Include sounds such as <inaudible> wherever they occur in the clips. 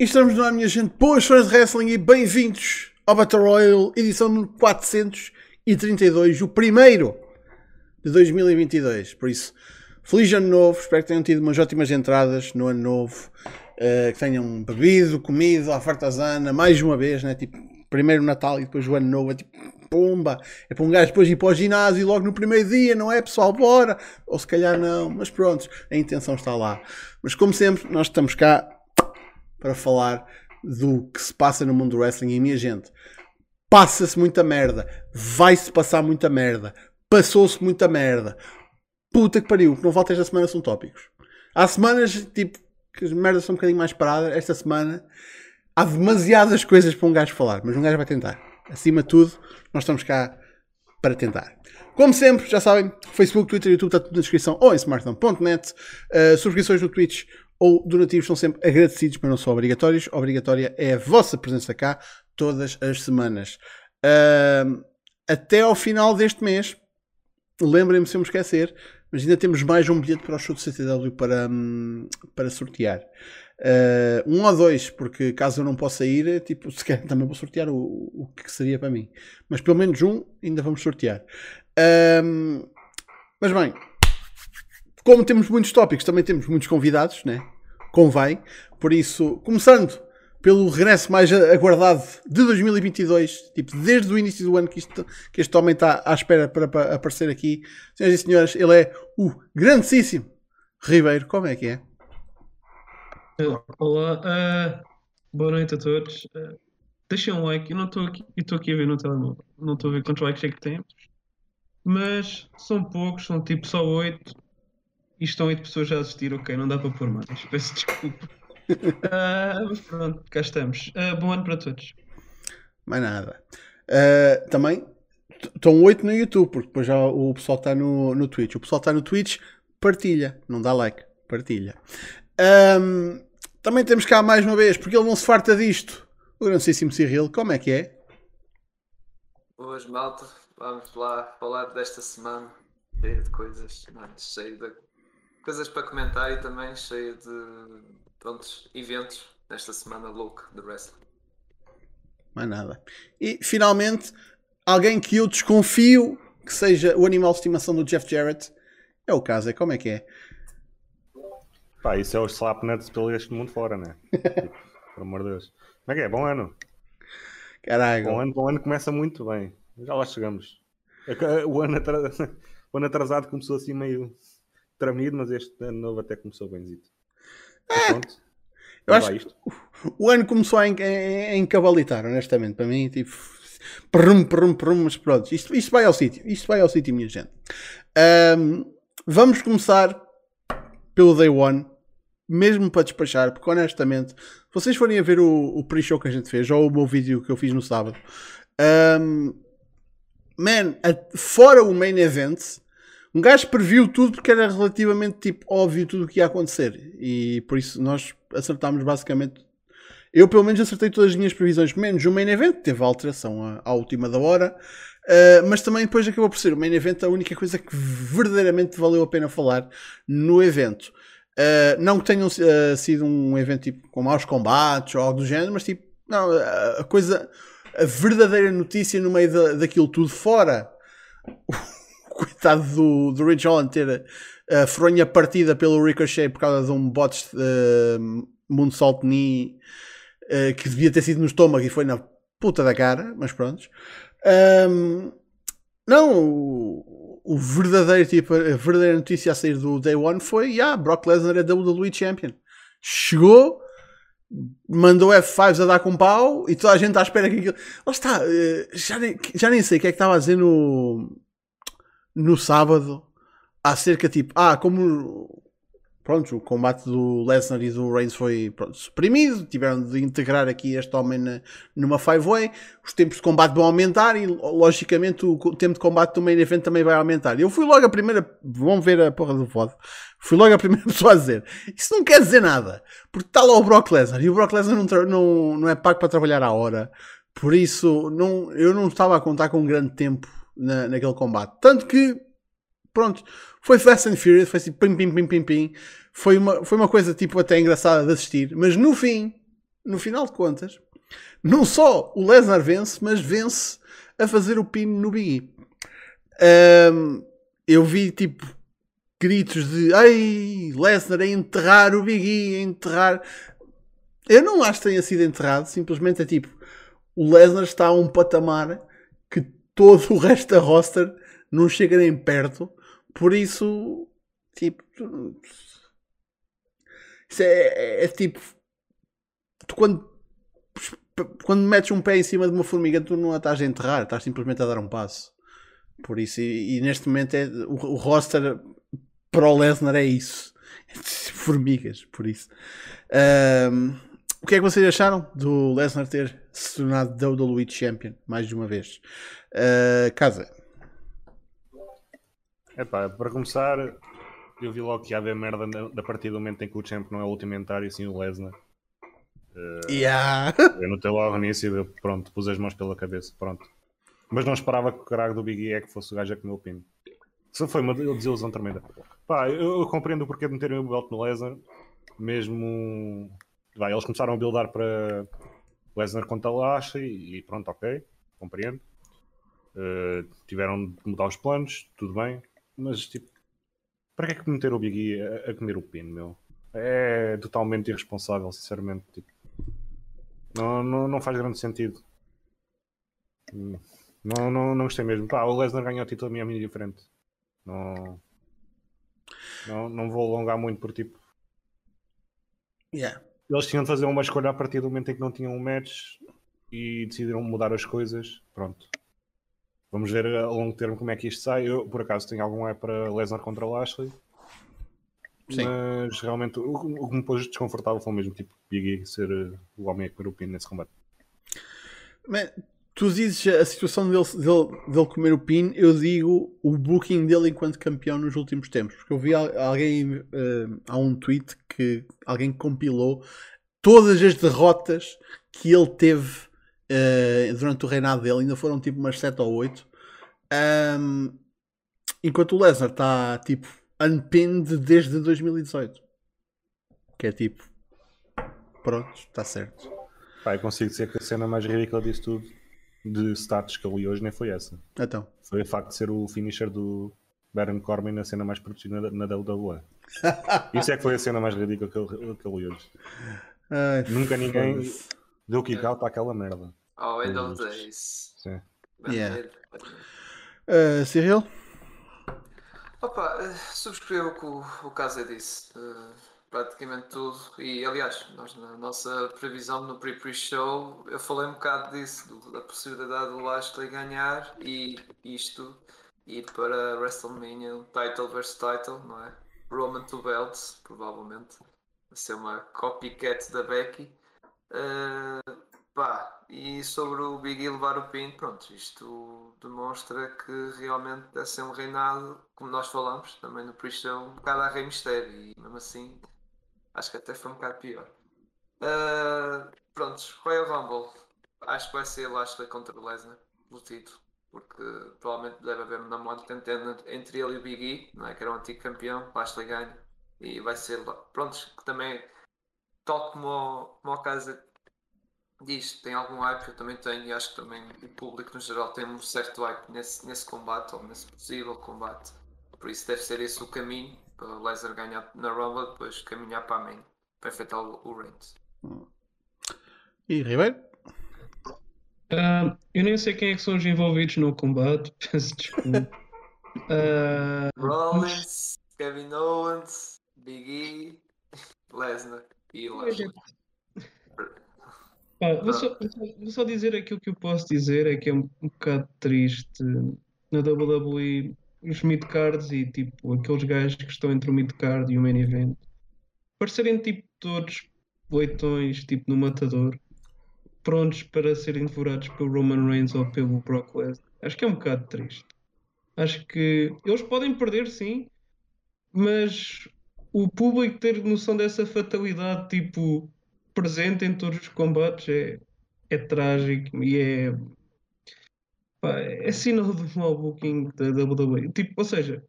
E estamos no ar, minha gente. Boas fãs de wrestling e bem-vindos ao Battle Royale, edição 432, o primeiro de 2022. Por isso, feliz ano novo. Espero que tenham tido umas ótimas entradas no ano novo. Uh, que tenham bebido, comido, à fartazana, mais uma vez, né? Tipo, primeiro Natal e depois o ano novo. É tipo, pumba. É para um gajo depois ir para o ginásio logo no primeiro dia, não é, pessoal? Bora! Ou se calhar não, mas pronto, a intenção está lá. Mas como sempre, nós estamos cá para falar do que se passa no mundo do wrestling e minha gente. Passa-se muita merda, vai-se passar muita merda, passou-se muita merda. Puta que pariu, que não volta esta semana são tópicos. Há semanas, tipo, que as merdas são um bocadinho mais paradas. Esta semana há demasiadas coisas para um gajo falar, mas um gajo vai tentar. Acima de tudo, nós estamos cá para tentar. Como sempre, já sabem, Facebook, Twitter, YouTube, está tudo na descrição ou em smartphone.net. Uh, subscrições no Twitch ou donativos são sempre agradecidos, mas não são obrigatórios. Obrigatória é a vossa presença cá todas as semanas. Uh, até ao final deste mês, lembrem-me se eu me esquecer, mas ainda temos mais um bilhete para o show do CTW para, um, para sortear. Uh, um ou dois, porque caso eu não possa ir, tipo, se quer, também vou sortear o, o que seria para mim. Mas pelo menos um ainda vamos sortear. Uh, mas bem, como temos muitos tópicos, também temos muitos convidados, né? Convém. Por isso, começando pelo regresso mais aguardado de 2022, tipo, desde o início do ano que, isto, que este homem está à espera para, para, aparecer aqui. Senhoras e senhores, ele é o grandíssimo Ribeiro. Como é que é? Olá, uh, boa noite a todos. Uh, deixem um like, eu não estou aqui, estou aqui a ver no telemóvel, não estou a ver quantos likes é que temos, mas são poucos, são tipo só oito e estão oito pessoas a assistir, ok, não dá para pôr mais, peço desculpa. Uh, <laughs> mas pronto, cá estamos. Uh, bom ano para todos. Mais nada. Uh, também estão oito no YouTube, porque depois já o pessoal está no, no Twitch. O pessoal está no Twitch, partilha, não dá like, partilha. Um, também temos cá mais uma vez, porque ele não se farta disto. O grandíssimo Cyril, como é que é? Boas, malta. Vamos lá falar desta semana cheia de coisas, cheia de coisas para comentar e também cheia de prontos, eventos nesta semana louca de wrestling. Mais nada. E finalmente, alguém que eu desconfio que seja o animal de estimação do Jeff Jarrett é o caso. É como é que é? Pá, isso é o slapnuts pelo este mundo fora, né? <laughs> por amor de Deus. Como é que é? Bom ano. Caralho. Bom ano, bom ano começa muito bem. Já lá chegamos. É o ano, atrasado, <laughs> o ano atrasado começou assim meio tramido, mas este ano novo até começou benzito. É. Pronto. Eu acho que o ano começou a, encabalitar, honestamente. Para mim, tipo, prum, prum, prum, mas pronto. Isto, isto vai ao sítio. Isto vai ao sítio, minha gente. Um, vamos começar pelo Day One. Mesmo para despachar, porque honestamente, se vocês forem a ver o, o pre-show que a gente fez, ou o meu vídeo que eu fiz no sábado, um, man, a, fora o main event, um gajo previu tudo porque era relativamente tipo óbvio tudo o que ia acontecer e por isso nós acertámos basicamente. Eu pelo menos acertei todas as minhas previsões, menos o main event, teve a alteração à, à última da hora, uh, mas também depois acabou por ser o main event a única coisa que verdadeiramente valeu a pena falar no evento. Uh, não que tenha uh, sido um evento tipo, com maus combates ou algo do género, mas tipo, não, a coisa, a verdadeira notícia no meio da, daquilo tudo, fora coitado do, do Rich Holland ter a fronha partida pelo Ricochet por causa de um bot uh, moonsault knee uh, que devia ter sido no estômago e foi na puta da cara, mas pronto. Um, não, o, o, verdadeiro tipo, a verdadeira notícia a sair do Day One foi: yeah, Brock Lesnar é WWE Champion. Chegou, mandou F5s a dar com pau e toda a gente à espera que aquilo. Lá está, eh, já nem, já nem sei o que é que estava a dizer no, no sábado acerca tipo, ah, como pronto, o combate do Lesnar e do Reigns foi pronto, suprimido, tiveram de integrar aqui este homem na, numa five-way, os tempos de combate vão aumentar e logicamente o tempo de combate do main event também vai aumentar. Eu fui logo a primeira, vão ver a porra do VOD, fui logo a primeira <laughs> pessoa a dizer, isso não quer dizer nada, porque está lá o Brock Lesnar e o Brock Lesnar não, não, não é pago para trabalhar à hora, por isso não, eu não estava a contar com um grande tempo na, naquele combate. Tanto que, pronto, foi Fast and Furious, foi assim, pim, pim, pim, pim, pim. Foi uma, foi uma coisa, tipo, até engraçada de assistir. Mas no fim, no final de contas, não só o Lesnar vence, mas vence a fazer o pin no Big E. Um, eu vi tipo gritos de Ei, Lesnar a enterrar o Big E, a enterrar. Eu não acho que tenha sido enterrado, simplesmente é tipo o Lesnar está a um patamar todo o resto da roster não chega nem perto, por isso, tipo, isso é, é, é tipo, tu quando quando metes um pé em cima de uma formiga, tu não a estás a enterrar, estás simplesmente a dar um passo. Por isso, e, e neste momento é, o, o roster para o Lesnar é isso. <laughs> Formigas, por isso. Um, o que é que vocês acharam do Lesnar ter se tornado WWE Champion mais de uma vez? Uh, casa. Epá, para começar, eu vi logo que ia haver merda a partir do momento em que o Champ não é o ultimentário e sim o Lesnar. Uh, yeah. Eu notei logo nisso e pronto, pus as mãos pela cabeça, pronto. Mas não esperava que o caralho do Big E é que fosse o gajo a comer o pino. Isso foi uma desilusão tremenda. Pá, eu, eu compreendo o porquê de meterem o belt no Lesnar, mesmo. Vai, eles começaram a buildar para Lesnar contra Lashley e pronto, ok, compreendo. Uh, tiveram de mudar os planos, tudo bem, mas tipo, para que é que meter o Big E a, a comer o pino, meu? É totalmente irresponsável, sinceramente. Tipo, não, não, não faz grande sentido. Não, não, não gostei mesmo. Pá, o Lesnar ganhou o título a minha minha diferente. Não, não, não vou alongar muito por tipo. Yeah. Eles tinham de fazer uma escolha a partir do momento em que não tinham um match e decidiram mudar as coisas. Pronto. Vamos ver a longo termo como é que isto sai. Eu, por acaso, tenho algum é para Lesnar contra Lashley. Sim. Mas realmente o, o que me pôs desconfortável foi mesmo tipo Big E ser uh, o homem a comer o pino nesse combate. Mas tu dizes a situação dele, dele, dele, comer o pin, eu digo o booking dele enquanto campeão nos últimos tempos. Porque eu vi alguém, uh, há um tweet que alguém compilou todas as derrotas que ele teve uh, durante o reinado dele, ainda foram tipo umas 7 ou 8. Um, enquanto o Lesnar está tipo unpinned desde 2018. Que é tipo, pronto, está certo. Pai, consigo dizer que a cena mais ridícula disso tudo, de status que eu li hoje, nem foi essa. Então. Foi o facto de ser o finisher do Baron Corbin na cena mais produzida na, WWE. <laughs> Isso é que foi a cena mais ridícula que eu, que eu li hoje. Ai, Nunca ninguém deu kick out àquela merda. Oh, end of days. Sim. Yeah. Uh, Cyril? Opa, eh, subscrevo o que o, o Casa disse. Uh, praticamente tudo. E aliás, nós na nossa previsão no pre-pre-show eu falei um bocado disso, da possibilidade do Lashley ganhar e isto ir para WrestleMania, title versus title, não é? Roman to belts, provavelmente. Vai ser uma copycat da Becky. Uh, Pá, e sobre o Big E levar o pin, pronto, isto demonstra que realmente deve ser um reinado, como nós falamos também no pre-show, um bocado a Rei Mistério, e mesmo assim acho que até foi um bocado pior. Uh, pronto, Royal Rumble, acho que vai ser Lashley contra o Lesnar, pelo título, porque provavelmente deve haver uma moto tentando entre ele e o Big E, não é? que era o antigo campeão, Lashley ganha, e vai ser, pronto, que também, tal como, como a casa diz tem algum hype, eu também tenho, e acho que também o público no geral tem um certo hype nesse, nesse combate, ou nesse possível combate. Por isso deve ser esse o caminho para o Laser ganhar na Rumble, depois caminhar para a main, para efetuar o, o Reigns. E Ribeiro? Uh, eu nem sei quem é que são os envolvidos no combate, <laughs> peço desculpa. Uh, Rollins, Kevin Owens, Big E, <laughs> Lesnar e Lashley. Ah, vou, só, vou, só, dizer aquilo que eu posso dizer, é que é um, um bocado triste na WWE os midcards e tipo aqueles gajos que estão entre o midcard e o main event parecerem tipo todos leitões tipo no matador prontos para serem devorados pelo Roman Reigns ou pelo Brock Lesnar. Acho que é um bocado triste. Acho que eles podem perder sim, mas o público ter noção dessa fatalidade tipo presente em todos os combates é, é trágico e é, pá, é sinal de mau booking da WWE. Tipo, ou seja,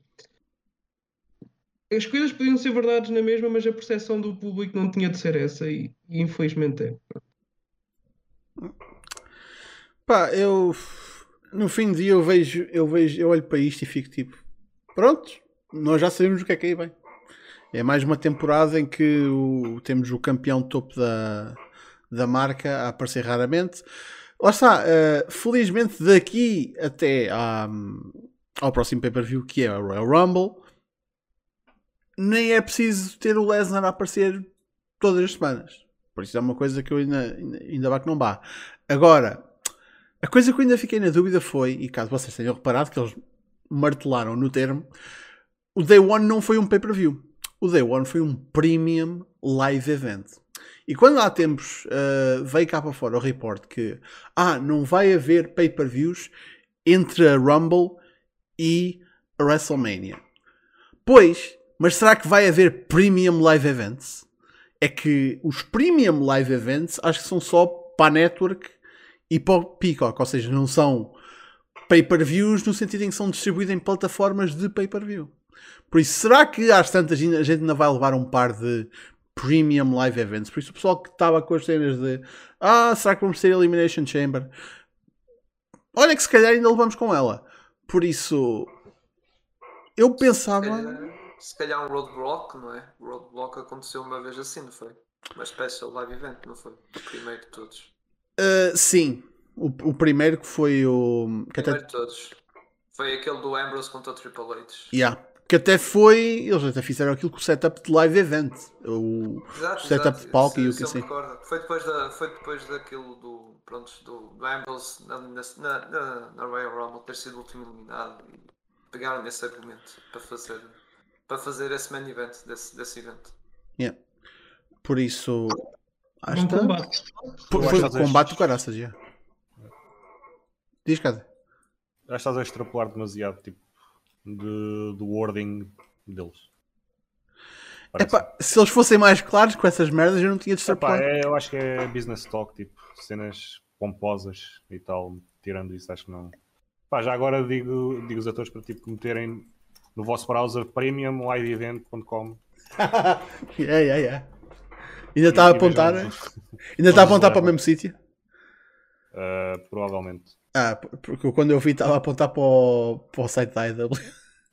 as coisas podiam ser verdades na mesma, mas a percepção do público não tinha de ser essa e, e infelizmente é. Pá, eu no fim do dia eu vejo, eu vejo, eu olho para isto e fico tipo, pronto, nós já sabemos o que é que aí vem. É mais uma temporada em que o, temos o campeão topo da, da marca a aparecer raramente. Lá está, uh, felizmente daqui até à, ao próximo pay-per-view que é o Royal Rumble, nem é preciso ter o Lesnar a aparecer todas as semanas. Por isso é uma coisa que eu ainda, ainda, ainda vá que não vá. Agora, a coisa que eu ainda fiquei na dúvida foi, e caso vocês tenham reparado que eles martelaram no termo, o Day One não foi um pay-per-view. O Day One foi um premium live event. E quando há tempos uh, veio cá para fora o report que ah, não vai haver pay-per-views entre a Rumble e a WrestleMania. Pois, mas será que vai haver premium live events? É que os premium live events acho que são só para a network e para o Peacock, ou seja, não são pay-per-views no sentido em que são distribuídos em plataformas de pay-per-view. Por isso, será que às tantas a gente ainda vai levar um par de premium live events? Por isso, o pessoal que estava com as cenas de ah, será que vamos ter Elimination Chamber? Olha que se calhar ainda levamos com ela. Por isso, eu pensava. Se calhar, se calhar um roadblock, não é? O roadblock aconteceu uma vez assim, não foi? Uma special live event, não foi? O primeiro de todos. Uh, sim, o, o, primeiro que foi o. Que primeiro até... de todos. Foi aquele do Ambrose contra o Triple H. Yeah. Que até foi. Eles até fizeram aquilo com o setup de live event. O exato, setup exato. de palco se, e o que assim. Foi depois, da, foi depois daquilo do. Pronto, do, do Ambrose na, na, na, na Royal Rumble ter sido o último eliminado. E pegaram nesse argumento para fazer, para fazer esse main event desse, desse evento. Yeah. Por isso. Acho um combate. Por, foi o combate do caraças, já. Diz, casa. Que estás a extrapolar demasiado, tipo de, do wording deles. Epá, se eles fossem mais claros com essas merdas, eu não tinha de Epá, é, Eu acho que é business talk, tipo, cenas pomposas e tal. Tirando isso, acho que não. Epá, já agora digo, digo a todos para tipo, meterem no vosso browser premiumliveevent.com. <laughs> yeah, yeah, yeah. Ainda está a apontar? Ainda está a apontar para o mesmo sítio? Uh, provavelmente. Ah, porque quando eu vi estava a apontar para o, para o site da IW.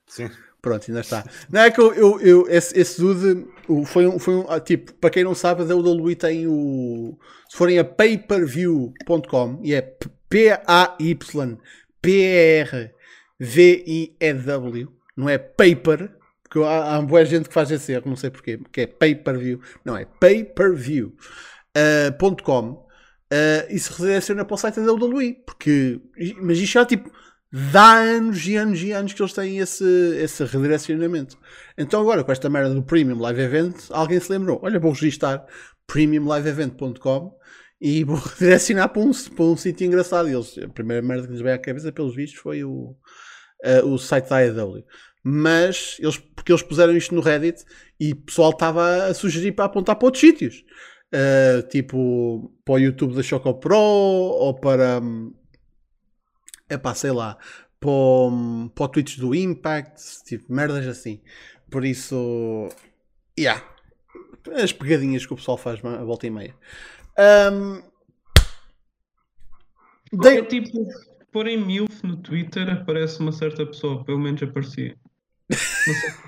Sim. <laughs> Pronto, ainda está. Não é que eu, eu, eu esse, esse dude foi um, foi um, ah, tipo, para quem não sabe, a WWE tem o. Se forem a payperview.com e é P-A-Y-P-R-V-I-E-W, não é paper, porque há, há boa gente que faz esse erro, não sei porquê, que é pay-per-view, não é payperview.com. Uh, uh, e se redireciona para o site da WWE, porque, mas isto já tipo dá anos e anos e anos que eles têm esse, esse redirecionamento. Então agora com esta merda do Premium Live Event, alguém se lembrou, olha, vou registrar premiumliveevent.com e vou <laughs> redirecionar para um, para um sítio engraçado. E eles, a primeira merda que lhes veio à cabeça, pelos vistos, foi o, uh, o site da AEW. Mas, eles, porque eles puseram isto no Reddit e o pessoal estava a sugerir para apontar para outros sítios. Uh, tipo, para o YouTube da Choco Pro ou para. É pá, sei lá. Para o, para o Twitch do Impact, tipo, merdas assim. Por isso. Yeah. As pegadinhas que o pessoal faz a volta e meia. Um, é tipo, pôr em MILF no Twitter aparece uma certa pessoa, pelo menos aparecia.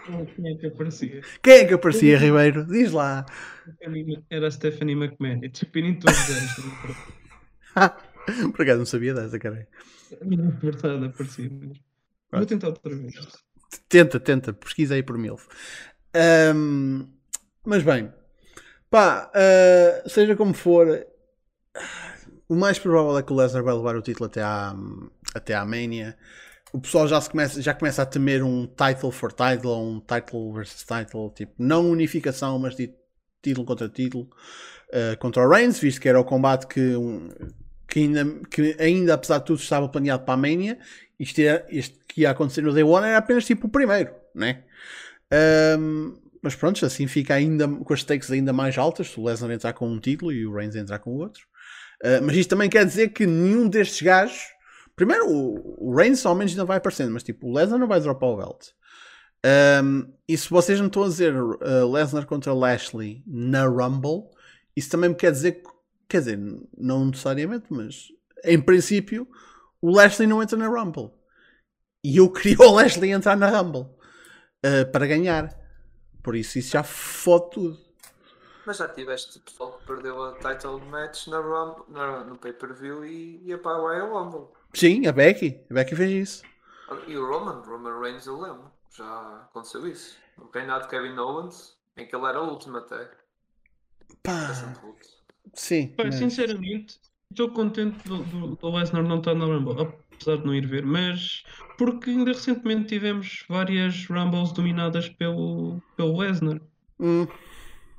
Não sei quem é que aparecia. Quem é que aparecia, Ribeiro? Diz lá. Era a Stephanie McMahon. Tipo, em todos eles. <laughs> Por acaso não sabia dessa, cara. Verdade, aparecia mesmo. Vou tentar outra vez. Tenta, tenta. Pesquisa aí por MILF. Um, mas bem. Pá, uh, seja como for, o mais provável é que o Lesnar vai levar o título até à, até à Mania o pessoal já, começa, já começa a temer um title for title, um title versus title, tipo, não unificação, mas título contra título, uh, contra o Reigns, visto que era o combate que, que, ainda, que ainda, apesar de tudo, estava planeado para a Mania. Isto, era, isto que ia acontecer no Day One era apenas tipo o primeiro, né? Um, mas pronto, assim fica ainda com as stakes ainda mais altas. Se o Lesnar entrar com um título e o Reigns entrar com o outro. Uh, mas isto também quer dizer que nenhum destes gajos Primeiro, o, Reigns ao menos ainda vai aparecendo, mas tipo, o Lesnar não vai dropar o belt. Um, e se vocês não estão a dizer uh, Lesnar contra Lashley na Rumble, isso também quer dizer, que- quer dizer, não necessariamente, mas em princípio, o Lashley não entra na Rumble. E eu <laughs> queria o Lashley entrar na Rumble uh, para ganhar. Por isso, isso já fode tudo. Mas já tiveste pessoal que perdeu a title match na Rumble, na- no pay-per-view e para a Royal Rumble. Sim, a Becky. A Becky fez isso. E o Roman, Roman Reigns, eu lembro. Já aconteceu isso. No reinado de Kevin Owens, em que ele era o último até. Pá, sim. Pá, mas- sinceramente, estou contente do, do, do Lesnar não estar na Rumble, apesar de não ir ver, mas porque ainda recentemente tivemos várias Rumbles dominadas pelo, pelo Lesnar. Hum,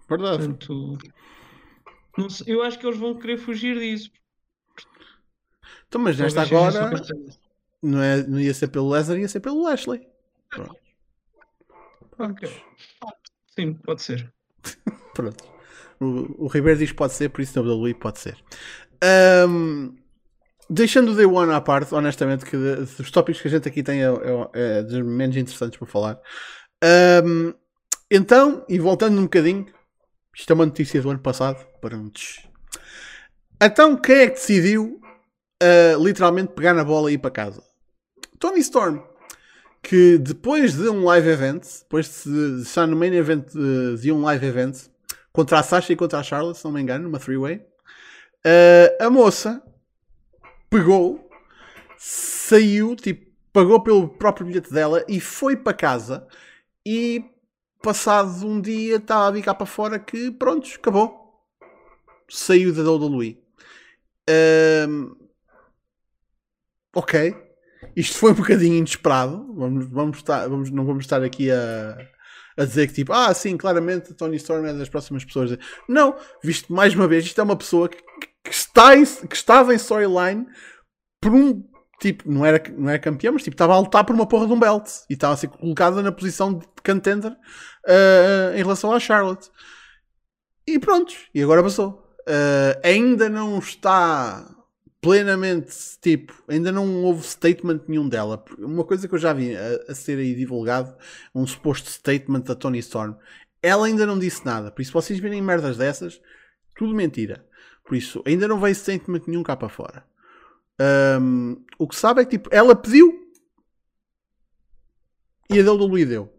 verdade. Portanto, não sei- eu acho que eles vão querer fugir disso. Então, mas nesta agora não, é, não ia ser pelo Lesnar, ia ser pelo Lashley. Pronto. Sim, pode ser. <laughs> Pronto. O, o Ribeiro diz que pode ser, por isso WWE pode ser. Ahm, deixando o Day One à parte, honestamente, que dos tópicos que a gente aqui tem é, é- é dos menos interessantes para falar. Ahm, então, e voltando um bocadinho, isto é uma notícia do ano passado. Prontos. Então, quem é que decidiu ah, literalmente pegar na bola e ir para casa? Tony Storm que depois de um live event, depois de estar no main event de, um live event, contra a Sasha e contra a Charlotte, se não me engano, numa three-way, eh, a moça pegou, saiu, tipo, pagou pelo próprio bilhete dela e foi para casa e passado um dia estava a vir cá para fora que pronto, acabou. Saiu da WWE. Ahm, ok. Isto foi um bocadinho inesperado. Vamos, vamos estar, vamos, não vamos estar aqui a, a dizer que tipo, ah, sim, claramente Tony Storm é das próximas pessoas. Não, visto mais uma vez, isto é uma pessoa que, que está em- que estava em storyline por um tipo, não era, não era campeão, mas tipo, estava a lutar por uma porra de um belt e estava a ser colocada na posição de contender ah, em relação à Charlotte. E pronto, e agora passou. Ah, ainda não está plenamente, tipo, ainda não houve statement nenhum dela. Uma coisa que eu já vi a, a ser aí divulgado, um suposto statement da Tony Storm, ela ainda não disse nada. Por isso, vocês virem merdas dessas, tudo mentira. Por isso, ainda não veio statement nenhum cá para fora. Ahm, o que sabe é que, tipo, ela pediu e a WWE deu.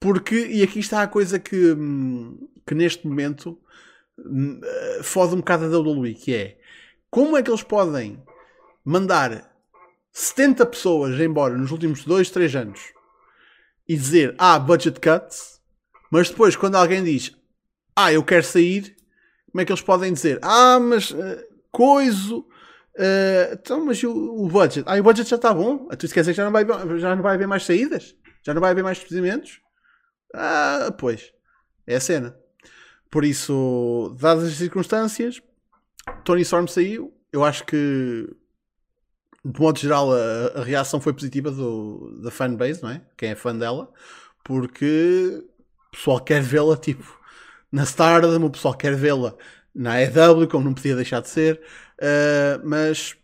Porque, e aqui está a coisa que, hum, que neste momento hum, eh, fode um bocado a WWE, que é como é que eles podem mandar 70 pessoas embora nos últimos 2, 3 anos e dizer, ah, budget cuts, mas depois quando alguém diz, ah, eu quero sair, como é que eles podem dizer, ah, mas eh, coiso, eh, então, mas o, o budget? Ah, o budget já está bom? Tu quer dizer que já não, vai, já não vai haver mais saídas? Já não vai haver mais despedimentos? Ah, pois, é a cena. Por isso, dadas as circunstâncias, Tony Storm saiu. Eu acho que, de modo geral, a, a reação foi positiva do, da fanbase, não é? Quem é fã dela, porque o pessoal quer vê-la, tipo, na Stardom, o pessoal quer vê-la na EW, como não podia deixar de ser. Uh, mas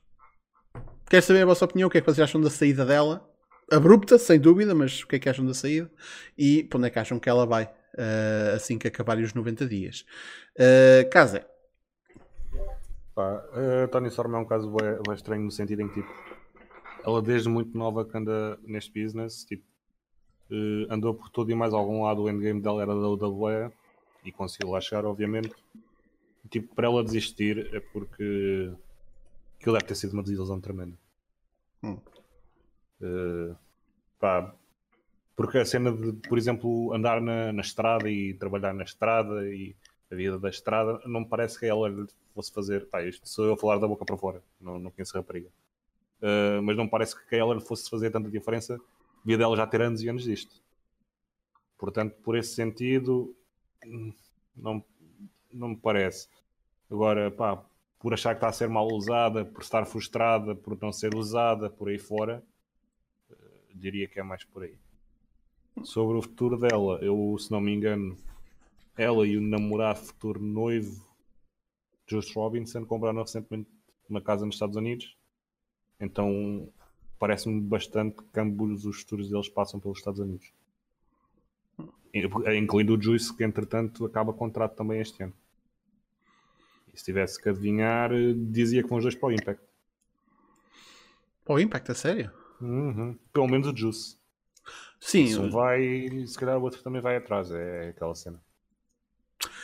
quero saber a vossa opinião, o que é que vocês acham da saída dela? Abrupta, sem dúvida, mas o que é que acham da saída? E para onde é que acham que ela vai uh, assim que acabarem os 90 dias? Uh, Casa, Pá, a Tony Storm é um caso bem, bem estranho no sentido em que tipo, ela desde muito nova que anda neste business, tipo, eh, andou por todo e mais algum lado, o endgame dela era da WWE e conseguiu lá chegar, obviamente. Tipo, para ela desistir é porque aquilo deve ter sido uma desilusão tremenda. Hum. Eh, pá, porque a cena de, por exemplo, andar na, na estrada e trabalhar na estrada e a vida da estrada, não me parece que ela fosse fazer. Pá, isto sou eu a falar da boca para fora, não, não conheço a rapariga. Uh, mas não parece que ela fosse fazer tanta diferença devido a ela já ter anos e anos disto. Portanto, por esse sentido, não, não me parece. Agora, pá, por achar que está a ser mal usada, por estar frustrada, por não ser usada, por aí fora, uh, diria que é mais por aí. Sobre o futuro dela, eu, se não me engano, ela e o namorado futuro noivo Josh Robinson compraram recentemente uma casa nos Estados Unidos. Então parece-me bastante que ambos os futuros deles passam pelos Estados Unidos. incluindo o Juice, que entretanto acaba contrato também este ano. E se tivesse que adivinhar, dizia que vão os dois para o Impact. Para o Impact, a sério? Uhum. Pelo menos o Juice. Sim. Se um vai, se calhar o outro também vai atrás. É aquela cena.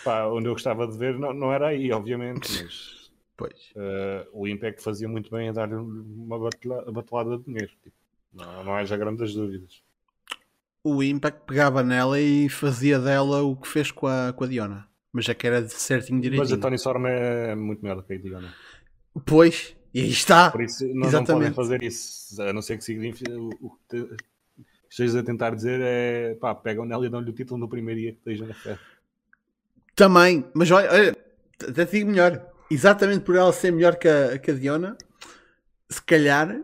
Pá, onde eu gostava de ver não, não era aí, obviamente, <laughs> mas Pois. uh, o Impact fazia muito bem a dar-lhe uma batela- batelada de dinheiro. Tipo, não, não haja grandes dúvidas. O Impact pegava nela e fazia dela o que fez com a, com a Diona. Mas já que era de certinho Mas a. Tony Storm é muito melhor do que a Diana. Pois, e aí está. Por isso não, não Exatamente. podem fazer isso. A não ser que signifique. O que te- estejas a tentar dizer é pá, pegam nela e dão-lhe o título no primeiro dia que esteja na fé. Também, mas olha, olha, até digo melhor. Exatamente por ela ser melhor que a, que a Diona, se calhar,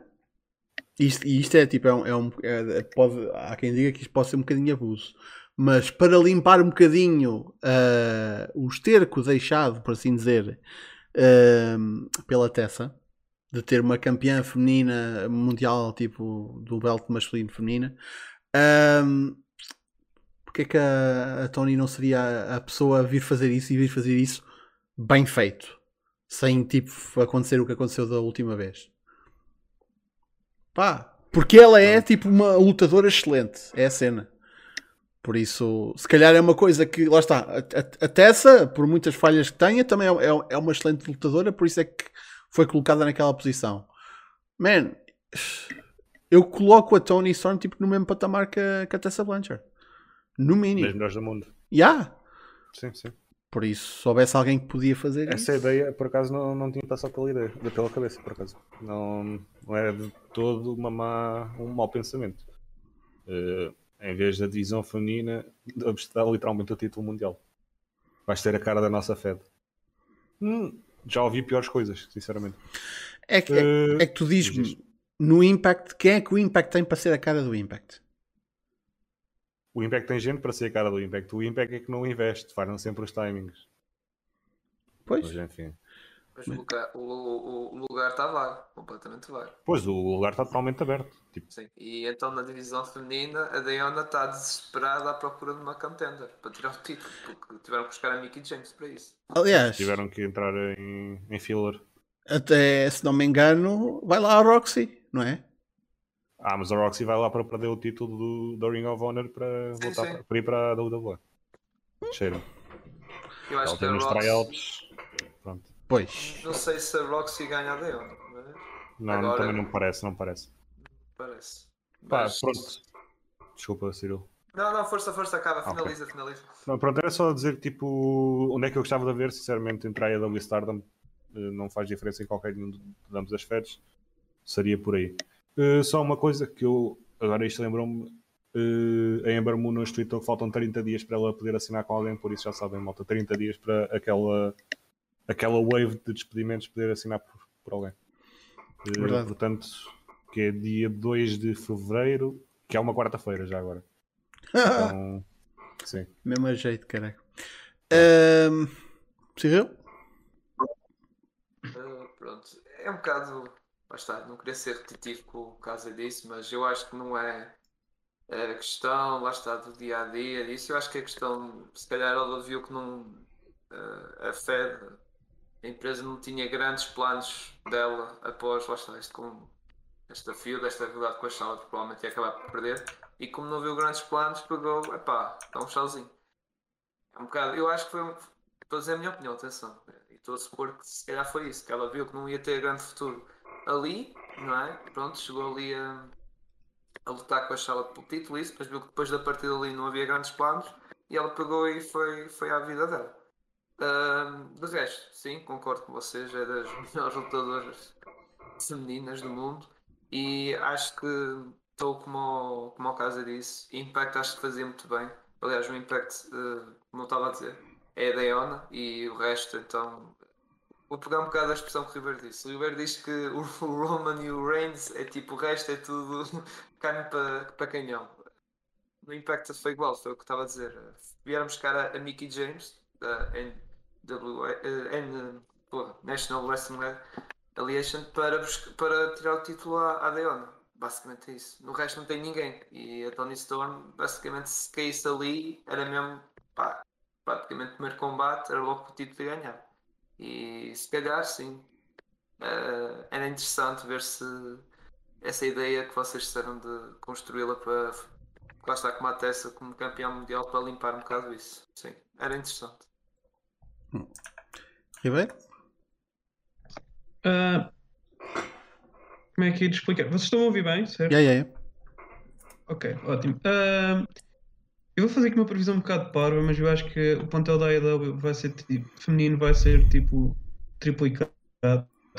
isto, e isto é tipo, é um, é um- é- pode, há quem diga que isto pode ser um bocadinho abuso, mas para limpar um bocadinho ah, o esterco deixado, por assim dizer, ah, pela Tessa, de ter uma campeã feminina mundial, tipo, do belt masculino feminina, ah, porque é que a, a Tony não seria a, a pessoa a vir fazer isso e vir fazer isso bem feito, sem tipo acontecer o que aconteceu da última vez? Pá, porque ela é tipo uma lutadora excelente, é a cena. Por isso, se calhar é uma coisa que, lá está, a, a- a Tessa, por muitas falhas que tenha, também é, é- é uma excelente lutadora, por isso é que foi colocada naquela posição. Man, eu coloco a Tony Storm tipo, no mesmo patamar que a, que a Tessa Blanchard. No Das mínimo. melhores do mundo. Yeah. Sim, sim. Por isso, se houvesse alguém que podia fazer Essa isso. ideia, por acaso, não, não tinha passado pela ideia, pela cabeça, por acaso. Não, não é de todo uma má, um mau pensamento. Eh, em vez da divisão feminina, dar literalmente o título mundial. Vais ter a cara da nossa Fed. Hum, já ouvi piores coisas, sinceramente. É que, é, Eh, é que tu diz dizes-me isto. no Impact, quem é que o Impact tem para ser a cara do Impact? O Impact tem gente para ser a cara do Impact. O Impact é que não investe, falham sempre os timings. Pois. Mas enfim. Mas o lugar, o, o- lugar está vago, completamente vago. Pois, o lugar está totalmente aberto. Tipo, Sim. E então na divisão feminina a Diana está desesperada à procura de uma contender para tirar o título, porque tiveram que buscar a Mickey James para isso. Aliás, tiveram que entrar em, em filler. até se não me engano, vai lá a Roxy, não é? Ah, mas a Roxy vai lá para perder o título do, do Ring of Honor para, Sim, voltar sim. Para, para ir para a WWE. Cheira. Eu acho Ela que a Roxy, tryouts. Pronto. Pois. não sei se a Roxy ganha a mas Não, Agora- também não parece, não parece. parece. Pá, Mas- pronto. Desculpa, Cyril. Não, não, força, força, acaba, Ok. finaliza, finaliza. Não, pronto, era só dizer que tipo, onde é que eu gostava de ver, sinceramente, entre a e Stardom eh, não faz diferença em qualquer nenhum de ambos as feds, seria por aí. Eh, só uma coisa que eu, agora isto lembrou-me, eh, a Ember Moon nos tweetou que faltam 30 dias para ela poder assinar com alguém, por isso já sabem, malta, 30 dias para aquela, aquela wave de despedimentos poder assinar por, por alguém. Eh, Verdade. portanto, que é dia 2 de Fevereiro, que é uma quarta-feira já agora. <laughs> Então, sim. Mesmo a jeito, caralho. Um, Cyril? Uh, pronto, é um bocado. Lá está, não queria ser repetitivo por causa disso, mas eu acho que não é a questão, lá está, do dia a dia disso. Eu acho que a questão, se calhar ela viu que não. uh, a Fed, a empresa não tinha grandes planos dela após, lá está, isto com esta fio, esta rivalidade com a Charlotte, provavelmente ia acabar por perder. E como não viu grandes planos, pegou, epá, dá um chauzinho. É um bocado, eu acho que foi um, Estou a dizer a minha opinião, atenção. E estou a supor que se calhar foi isso, que ela viu que não ia ter grande futuro ali, não é? Pronto, chegou ali a, a lutar com a Charlotte pelo título, isso, mas viu que depois da partida ali não havia grandes planos e ela pegou e foi, foi à vida dela. Ahm, de resto, sim, concordo com vocês, é das <laughs> melhores lutadoras femininas do mundo e acho que estou como, como o Casa disse, Impact acho que fazia muito bem. Aliás, o Impact, eh, como eu estava a dizer, é a Deona e o resto, então. Vou pegar um bocado a expressão que o Ribeiro disse. O Ribeiro diz que o, <laughs> Roman e o Reigns é tipo o resto é tudo <laughs> carne para, para canhão. No Impact foi igual, foi o que estava a dizer. Vieram buscar a, a Mickey James da NWA, eh, N, porra, National Wrestling Alliation para, busca- para tirar o título à, à Deona. basicamente é isso. No resto não tem ninguém. E a Tony Storm, basicamente, se caísse ali, era mesmo pá, praticamente primeiro combate, era logo o título de ganhar. E se calhar, sim, uh, era interessante ver se essa ideia que vocês disseram de construí-la para lá está com a Tessa como campeão mundial para limpar um bocado isso. Sim, era interessante. Hum. Ribeiro? Uh, como é que de explicar? Vocês estão a ouvir bem, certo? Yeah, yeah, yeah. Ok, ótimo. Uh, eu vou fazer aqui uma previsão um bocado parva, mas eu acho que o plantel da AEW vai ser tipo, feminino vai ser tipo triplicado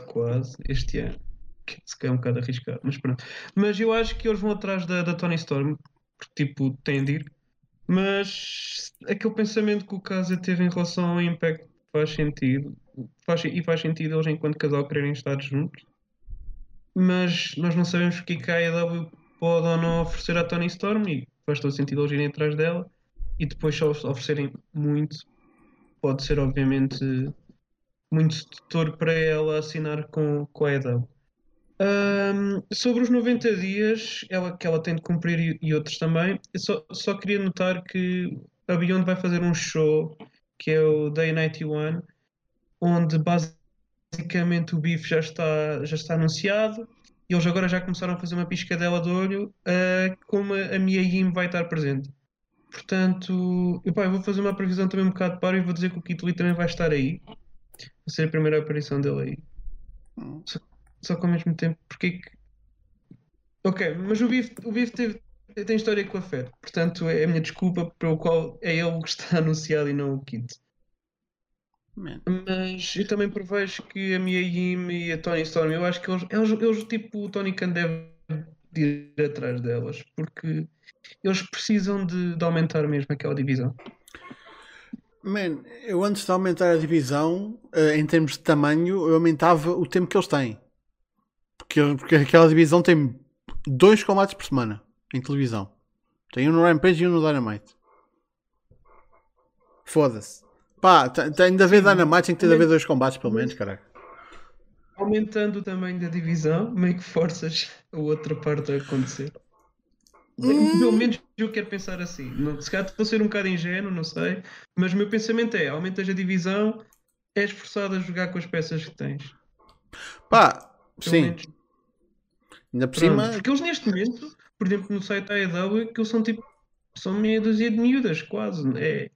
quase este ano. Que se calhar é um bocado arriscado, mas pronto. Mas eu acho que eles vão atrás da, da Tony Storm, porque tipo, têm de ir. Mas aquele pensamento que o Casa teve em relação ao Impact faz sentido. Faz, e faz sentido eles, enquanto casal, quererem estar juntos. Mas nós não sabemos o que, é a AEW pode ou não oferecer à Tony Storm e faz todo sentido eles irem atrás dela e depois só oferecerem muito pode ser obviamente muito sedutor para ela assinar com, com a EW. Um, sobre os 90 dias ela, que ela tem de cumprir e, e outros também, eu só, só queria notar que a Beyond vai fazer um show que é o Day 91, onde basicamente o bife já está, já está anunciado e eles agora já começaram a fazer uma piscadela de olho uh, como a Mia Yim vai estar presente. Portanto, eu, pá, eu vou fazer uma previsão também um bocado para e vou dizer que o Kit Lee também vai estar aí. Vai ser a primeira aparição dele aí. Hum. Só, só que ao mesmo tempo, porque que... Ok, mas o Biff, o Biff teve, tem história com a fé. Portanto, é a minha desculpa pelo qual é ele que está <laughs> anunciado e não o Kit. Man. Mas eu também prevejo que a Mia Yim e a Tony Storm, eu acho que eles, eles, eles tipo, o Tony Khan deve ir atrás delas, porque eles precisam de, de aumentar mesmo aquela divisão. Man, eu antes de aumentar a divisão, uh, em termos de tamanho, eu aumentava o tempo que eles têm. Porque, porque aquela divisão tem dois combates por semana em televisão. Tem um no Rampage e um no Dynamite. Foda-se. Pá, tem de haver Dynamite, tem que ter de haver dois combates pelo menos, caraca. Aumentando o tamanho da divisão, meio que forças a outra parte a acontecer. Hum. Pelo menos eu quero pensar assim. se calhar vou ser um bocado ingênuo, não sei. Mas o meu pensamento é: aumentas a divisão, és forçado a jogar com as peças que tens. Pá, Pelo sim. Menos. Ainda por Pronto, cima. Porque eles neste momento, por exemplo, no site da AEW, que eles são tipo. São meia dúzia de miúdas, quase. É,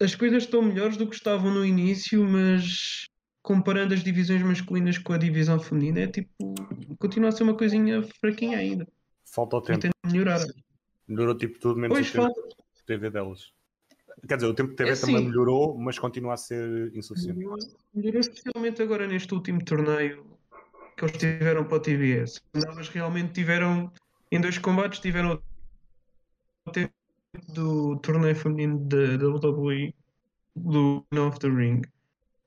as coisas estão melhores do que estavam no início, mas comparando as divisões masculinas com a divisão feminina, é tipo. continua a ser uma coisinha fraquinha ainda. Falta o tempo. Tem de melhorar. Melhorou tipo tudo menos pois o tempo falta. de TV delas. Quer dizer, o tempo de TV é também sim. melhorou, mas continua a ser insuficiente. Melhorou, especialmente agora neste último torneio que eles tiveram para o TVS. Elas realmente tiveram, em dois combates, tiveram o tempo do torneio feminino da WWE do of the Ring.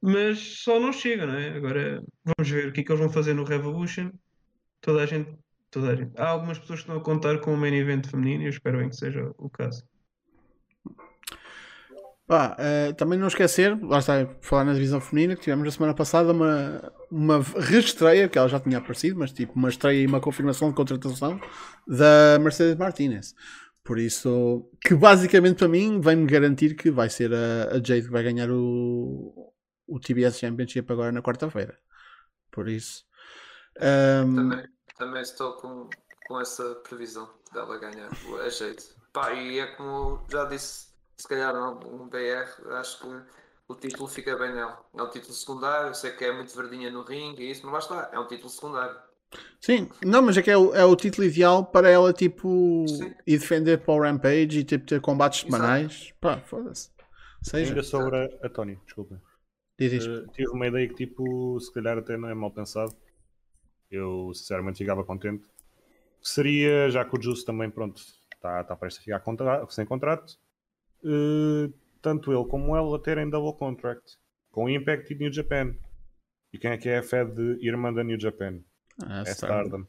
Mas só não chega, não é? Agora vamos ver o que é que eles vão fazer no Revolution. Toda a gente, toda a gente. Há algumas pessoas que estão a contar com o main event feminino e eu espero bem que seja o caso. Pá, uh, também não esquecer, lá está, falar na divisão feminina, que tivemos na semana passada uma, uma reestreia, que ela já tinha aparecido, mas tipo uma estreia e uma confirmação de contratação da Mercedes Martinez. Por isso, que basicamente para mim vai-me garantir que vai ser a, a Jade que vai ganhar o, o TBS Championship agora na quarta-feira. Por isso. Um... Também, também estou com, com essa previsão dela ganhar a Jade. Pá, e é como já disse, se calhar um BR, acho que o título fica bem nela. É um título secundário, eu sei que é muito verdinha no ringue e isso, mas lá está, é um título secundário. Sim, não, mas é que é o, é o título ideal para ela, tipo, Sim. ir defender para o Rampage e tipo, ter combates semanais. Pá, foda-se. Seja. Ainda sobre a, a Tony, desculpa. Diz uh, tive uma ideia que, tipo, se calhar até não é mal pensado. Eu, sinceramente, ficava contente. Seria, já que o Juice também, pronto, está tá prestes a ficar contra sem contrato, uh, tanto ele como ela terem double contract com Impact e New Japan. E quem é que é a Fed irmã da New Japan? Ah, é Stardom.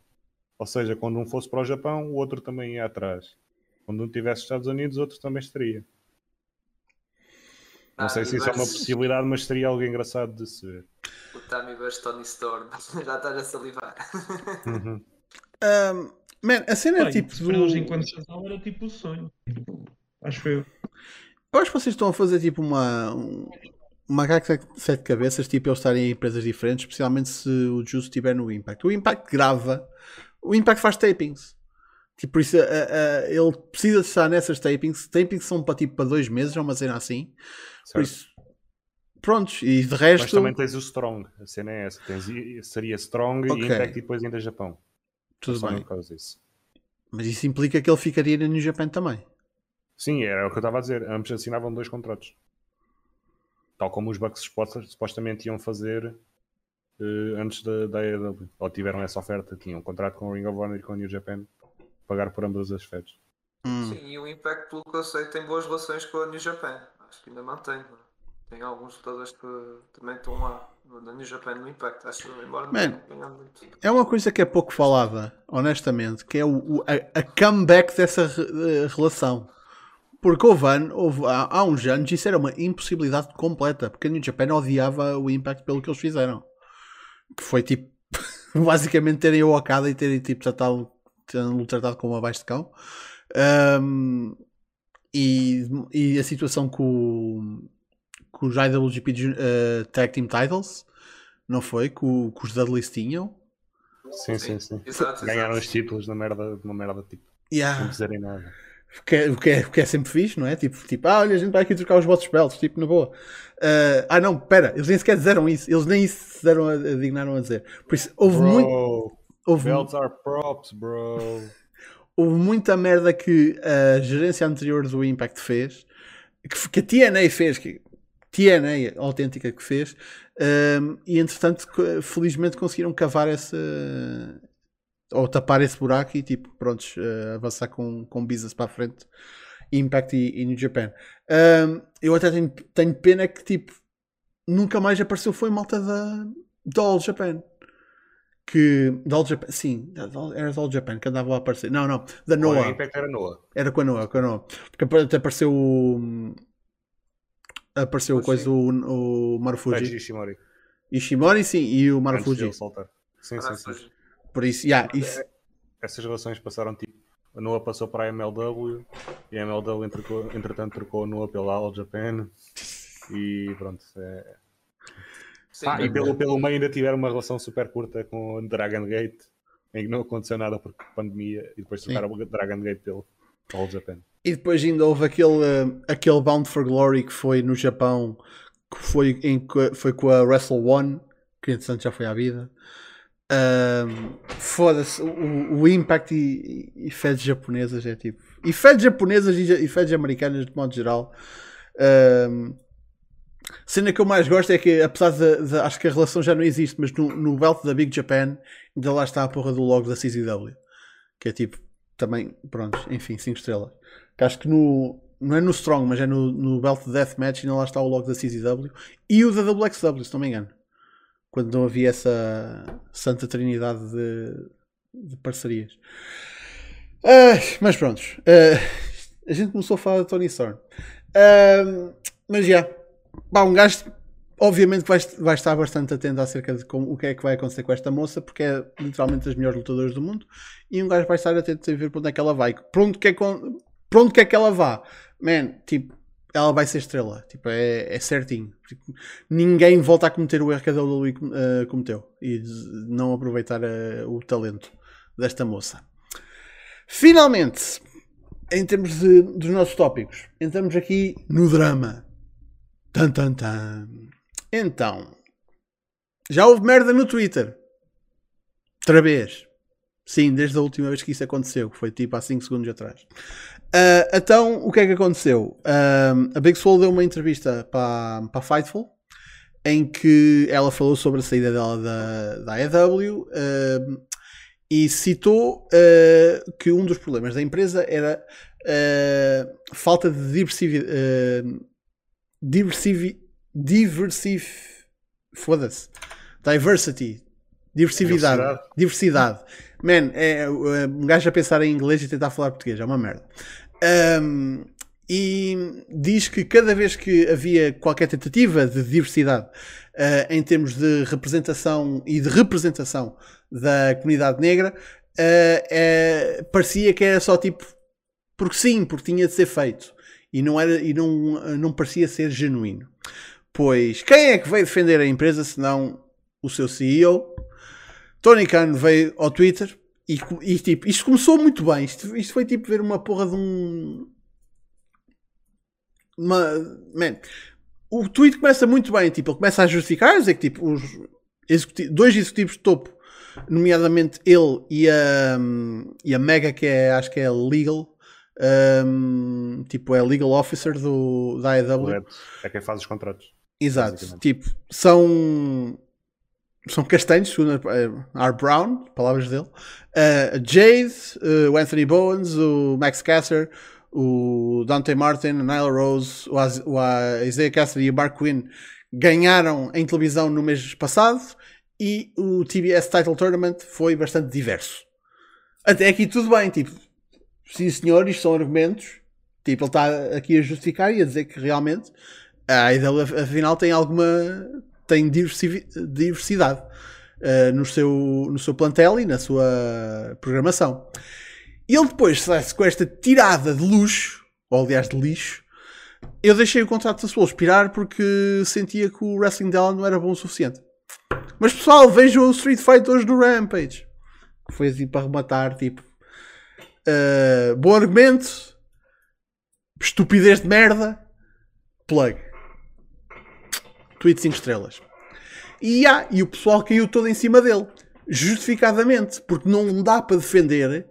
Ou seja, quando um fosse para o Japão, o outro também ia atrás. Quando um tivesse Estados Unidos, o outro também estaria. Não ah, sei se isso é uma possibilidade, mas seria algo engraçado de se ver. O vs Tony Storm. <laughs> Já estás a salivar. Uhum. Um, man, a cena é Bem, tipo. se Do... para eles enquanto casal era tipo o sonho. Tipo, Acho eu. Eu acho que vocês estão a fazer tipo uma. Um, uma gaga de sete cabeças, tipo eles estarem em empresas diferentes, especialmente se o Juice estiver no Impact. O Impact grava, o Impact faz tapings. Tipo, por isso a- a- ele precisa de estar nessas tapings. Tapings são para tipo para dois meses, é uma cena assim. Por certo? isso, prontos. E de Mas resto, também tens o Strong, a cena é essa. Tens, seria Strong Ok. e Impact e depois ainda Japão. tudo bem. por. Mas isso implica que ele ficaria no Japan também. Sim, era o que eu estava a dizer. Ambos assinavam dois contratos. Tal como os Bucks suposta- supostamente iam fazer eh, antes da, da AEW. Ou tiveram essa oferta, tinham um contrato com o Ring of Honor e com o New Japan. Pagar por ambas as feds. Hum. Sim, e o Impact, pelo que eu sei, tem boas relações com a New Japan. Acho que ainda mantém. não é? Tem alguns lutadores que também estão lá, na New Japan, no Impact. Acho que, embora não Man. ganhado muito. É uma coisa que é pouco falada, honestamente, que é o, o- a, a comeback dessa re- eh, relação. Porque houve, ano- houve há, há uns anos isso era uma impossibilidade completa, porque a New Japan odiava o Impact pelo que eles fizeram. Que foi tipo, <laughs> basicamente terem o Okada e terem tipo tratado, terem tratado como abaixo de cão. Ahm, e, e a situação com, o- com os IWGP Jun- eh, Tag Team Titles, não foi? Que, o- que os Dudleys tinham. Sim, sim, sim. Exato, Ganharam exato. os títulos na merda, uma merda tipo, Yeah. sem dizerem nada. O que, é, o, que é, o que é sempre fixe, não é? Tipo, tipo, ah, olha, a gente vai aqui trocar os vossos belts, tipo, na boa. Ah, ah, não, pera, eles nem sequer disseram isso, eles nem isso se deram a, a dignaram a dizer. Por isso, houve, muito, Bro, houve, belts are props, bro. houve muita merda que a gerência anterior do Impact fez, que, que a TNA fez, que TNA autêntica que fez, ahm, e entretanto, felizmente conseguiram cavar essa. Ou tapar esse buraco e, tipo, prontos, eh, avançar com, com business para a frente. Impact e, e New Japan. Ahm, eu até tenho, tenho pena que, tipo, nunca mais apareceu. Foi malta da, da All Japan. Que. Da All Japan, sim, da- da- era da All Japan que andava a aparecer. Não, não, da O Noah. Impact era Noah. Era com a Noah, com a Noah. Porque até apareceu o. Apareceu o Fuji. coisa, o, o Marufuji. Ishimori. Ishimori, sim, e o Antes Marufuji. Sim, sim, sim. Por isso, yeah, isso. Essas relações passaram tipo. A Noah passou para a MLW e a MLW entrecou- entretanto trocou a Noah pela All Japan e pronto. é- Sim, Ah, e pelo, pelo meio ainda tiveram uma relação super curta com o Dragon Gate em que não aconteceu nada por pandemia e depois Sim. trocaram o Dragon Gate pelo All Japan. E depois ainda houve aquele, eh, aquele Bound for Glory que foi no Japão, que foi, em, foi com a Wrestle One, que entretanto já foi à vida. Foda-se, o, o Impact e, e feds japonesas é tipo. E feds japonesas e, e feds americanas de modo geral. Ahm, cena que eu mais gosto é que, apesar de, de- Acho que a relação já não existe, mas no, no belt da Big Japan ainda lá está a porra do logo da CZW. Que é tipo. Também, pronto, enfim, 5 estrelas. Que acho que no. Não é no Strong, mas é no, no Belt Deathmatch ainda lá está o logo da CZW e o da WXW, se não me engano. Quando não havia essa santa trinidade de, de parcerias. Ah, mas prontos. ah, a gente começou a falar da Tony Storm. Ah, mas já. Pá, um gajo obviamente que vai, vai estar bastante atento acerca de como, o que é que vai acontecer com esta moça, porque é literalmente das melhores lutadoras do mundo. E um gajo vai estar atento a ver para onde é que ela vai. Para onde con- para onde quer que ela vá. Man, tipo, ela vai ser estrela. Tipo, é, é certinho. Tipo, ninguém volta a cometer o erro que a WWE eh, cometeu. E não aproveitar eh, o talento desta moça. Finalmente, em termos de- dos nossos tópicos, entramos aqui no drama. Tan, tan, tan. Então, já houve merda no Twitter. Outra vez. Sim, desde a última vez que isso aconteceu, que foi tipo há 5 segundos atrás. Ah, então, o que é que aconteceu? Ah, a Big Soul deu uma entrevista para, para a Fightful em que ela falou sobre a saída dela da, da AEW ah, e citou ah, que um dos problemas da empresa era ah, falta de diversividade. diversivi, diversiv, foda-se. Diversity. Diversidade. Diversidade. Diversidade. Man, é, é, um gajo a pensar em inglês e tentar falar português, é uma merda. Um, e diz que cada vez que havia qualquer tentativa de diversidade uh, em termos de representação e de representação da comunidade negra, uh, uh, parecia que era só tipo porque sim, porque tinha de ser feito e não, era, e não, não parecia ser genuíno. Pois quem é que veio defender a empresa senão o seu CEO? Tony Khan veio ao Twitter e, e tipo, isto começou muito bem. Isto, isto foi tipo ver uma porra de um. Uma, man, o tweet começa muito bem, tipo, ele começa a justificar, dizer que tipo, os executivos, dois executivos de topo, nomeadamente ele e a, e a Mega, que é, acho que é legal, um, tipo, é legal officer do, da AEW. É quem faz os contratos. Exato, tipo, são são castanhos, segundo R. Brown, palavras dele. Uh, Jade, uh, o Anthony Bowens, o Max Caster, o Dante Martin, a Nyla Rose, o, o Isaiah Cassidy e o Mark Quinn ganharam em televisão no mês passado e o TBS Title Tournament foi bastante diverso. Até aqui tudo bem, tipo, sim senhor, isto são argumentos. Tipo, ele está aqui a justificar e a dizer que realmente a IW afinal tem alguma tem diversidade uh, no, seu, no seu plantel e na sua programação. E ele depois sai-se com esta tirada de luxo, ou aliás de lixo. Eu deixei o contrato da Soul expirar porque sentia que o wrestling dela não era bom o suficiente. Mas pessoal, vejam o Street Fight hoje no Rampage. Foi assim para rematar, tipo. Uh, bom argumento. Estupidez de merda. Plug. Tweet 5 estrelas. E, ah, e o pessoal caiu todo em cima dele. Justificadamente. Porque não dá para defender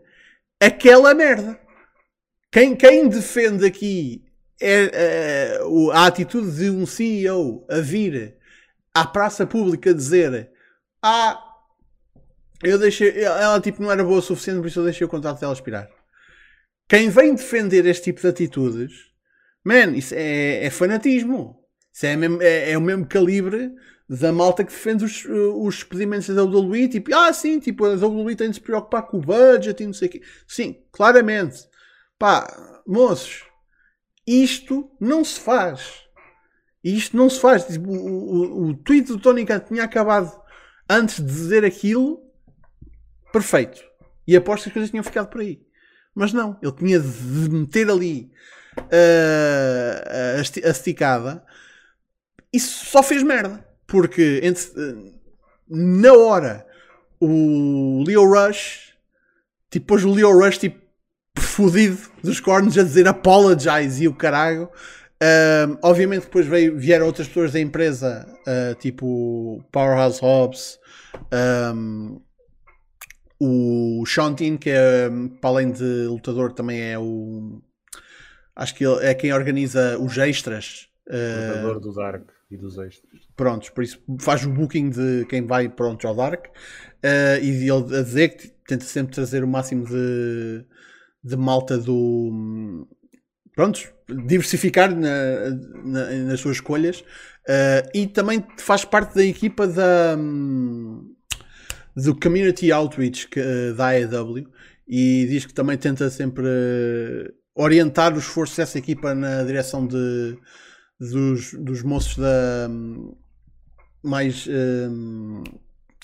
aquela merda. Quem, quem defende aqui é, é, a atitude de um CEO a vir à praça pública dizer ah, eu deixei, ela tipo não era boa o suficiente, por isso eu deixei o contrato dela expirar. Quem vem defender este tipo de atitudes, man, isso é, é fanatismo. Isso é, mesmo, é, é, o mesmo calibre da malta que defende os, os expedimentos da WWE, tipo, ah, sim, tipo, a WWE tem de se preocupar com o budget e não sei o quê. Sim, claramente. Pá, moços, isto não se faz. Isto não se faz. Tipo, o, o, o tweet do Tony Khan tinha acabado antes de dizer aquilo, perfeito. E aposto que as coisas tinham ficado por aí. Mas não, ele tinha de meter ali uh, a esticada. Isso só fez merda. Porque entre, na hora o Leo Rush, tipo, pôs o Leo Rush tipo fodido dos cornos a dizer apologize e o caralho. Um, obviamente depois veio, vieram outras pessoas da empresa, uh, tipo Powerhouse Hobbs, um, o Shantin, que é, para além de lutador, também é o. Acho que é quem organiza os extras. Uh, lutador do Dark e dos extras. Prontos, por isso faz o booking de quem vai pronto ao Dark uh, e ele a dizer que tenta sempre trazer o máximo de, de malta do. Prontos, diversificar na, na, nas suas escolhas uh, e também faz parte da equipa da, do Community Outreach que, uh, da AEW e diz que também tenta sempre orientar os esforços dessa equipa na direção de dos, dos moços da mais um,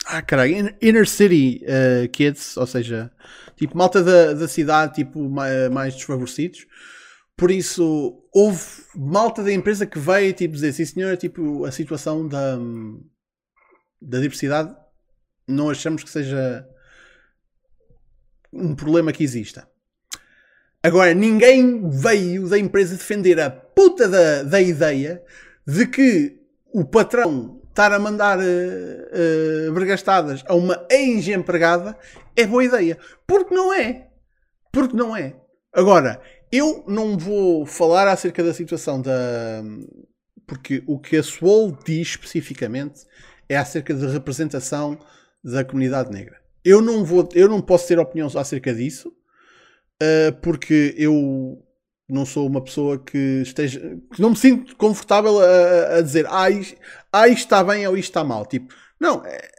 ah caralho, inner city uh, kids, ou seja, tipo malta da, da cidade, tipo mais, mais desfavorecidos. Por isso, houve malta da empresa que veio tipo, dizer: sim, senhor, tipo, a situação da, da diversidade não achamos que seja um problema que exista. Agora, ninguém veio da empresa defender a puta da, da ideia de que o patrão estar a mandar uh, uh, vergastadas a uma ex-empregada é boa ideia. Porque não é. Porque não é. Agora, eu não vou falar acerca da situação da. Porque o que a Swole diz especificamente é acerca da representação da comunidade negra. Eu não, vou, eu não posso ter opinião acerca disso uh, porque eu não sou uma pessoa que esteja que não me sinto confortável a, a dizer ah isto, ah, isto está bem ou isto está mal. Tipo, não, é,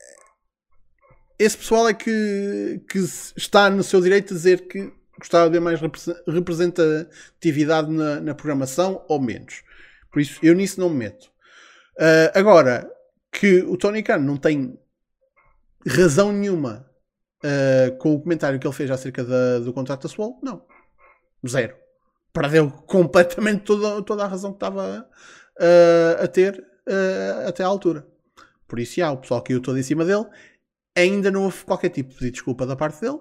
esse pessoal é que, que está no seu direito de dizer que gostava de ver mais representatividade na, na programação ou menos. Por isso, eu nisso não me meto. Uh, agora, que o Tony Khan não tem razão nenhuma uh, com o comentário que ele fez acerca da, do contrato da Swall, não. Zero. Perdeu completamente toda, toda a razão que estava uh, a ter uh, até à altura. Por isso, já, o pessoal caiu todo em cima dele. Ainda não houve qualquer tipo de desculpa da parte dele.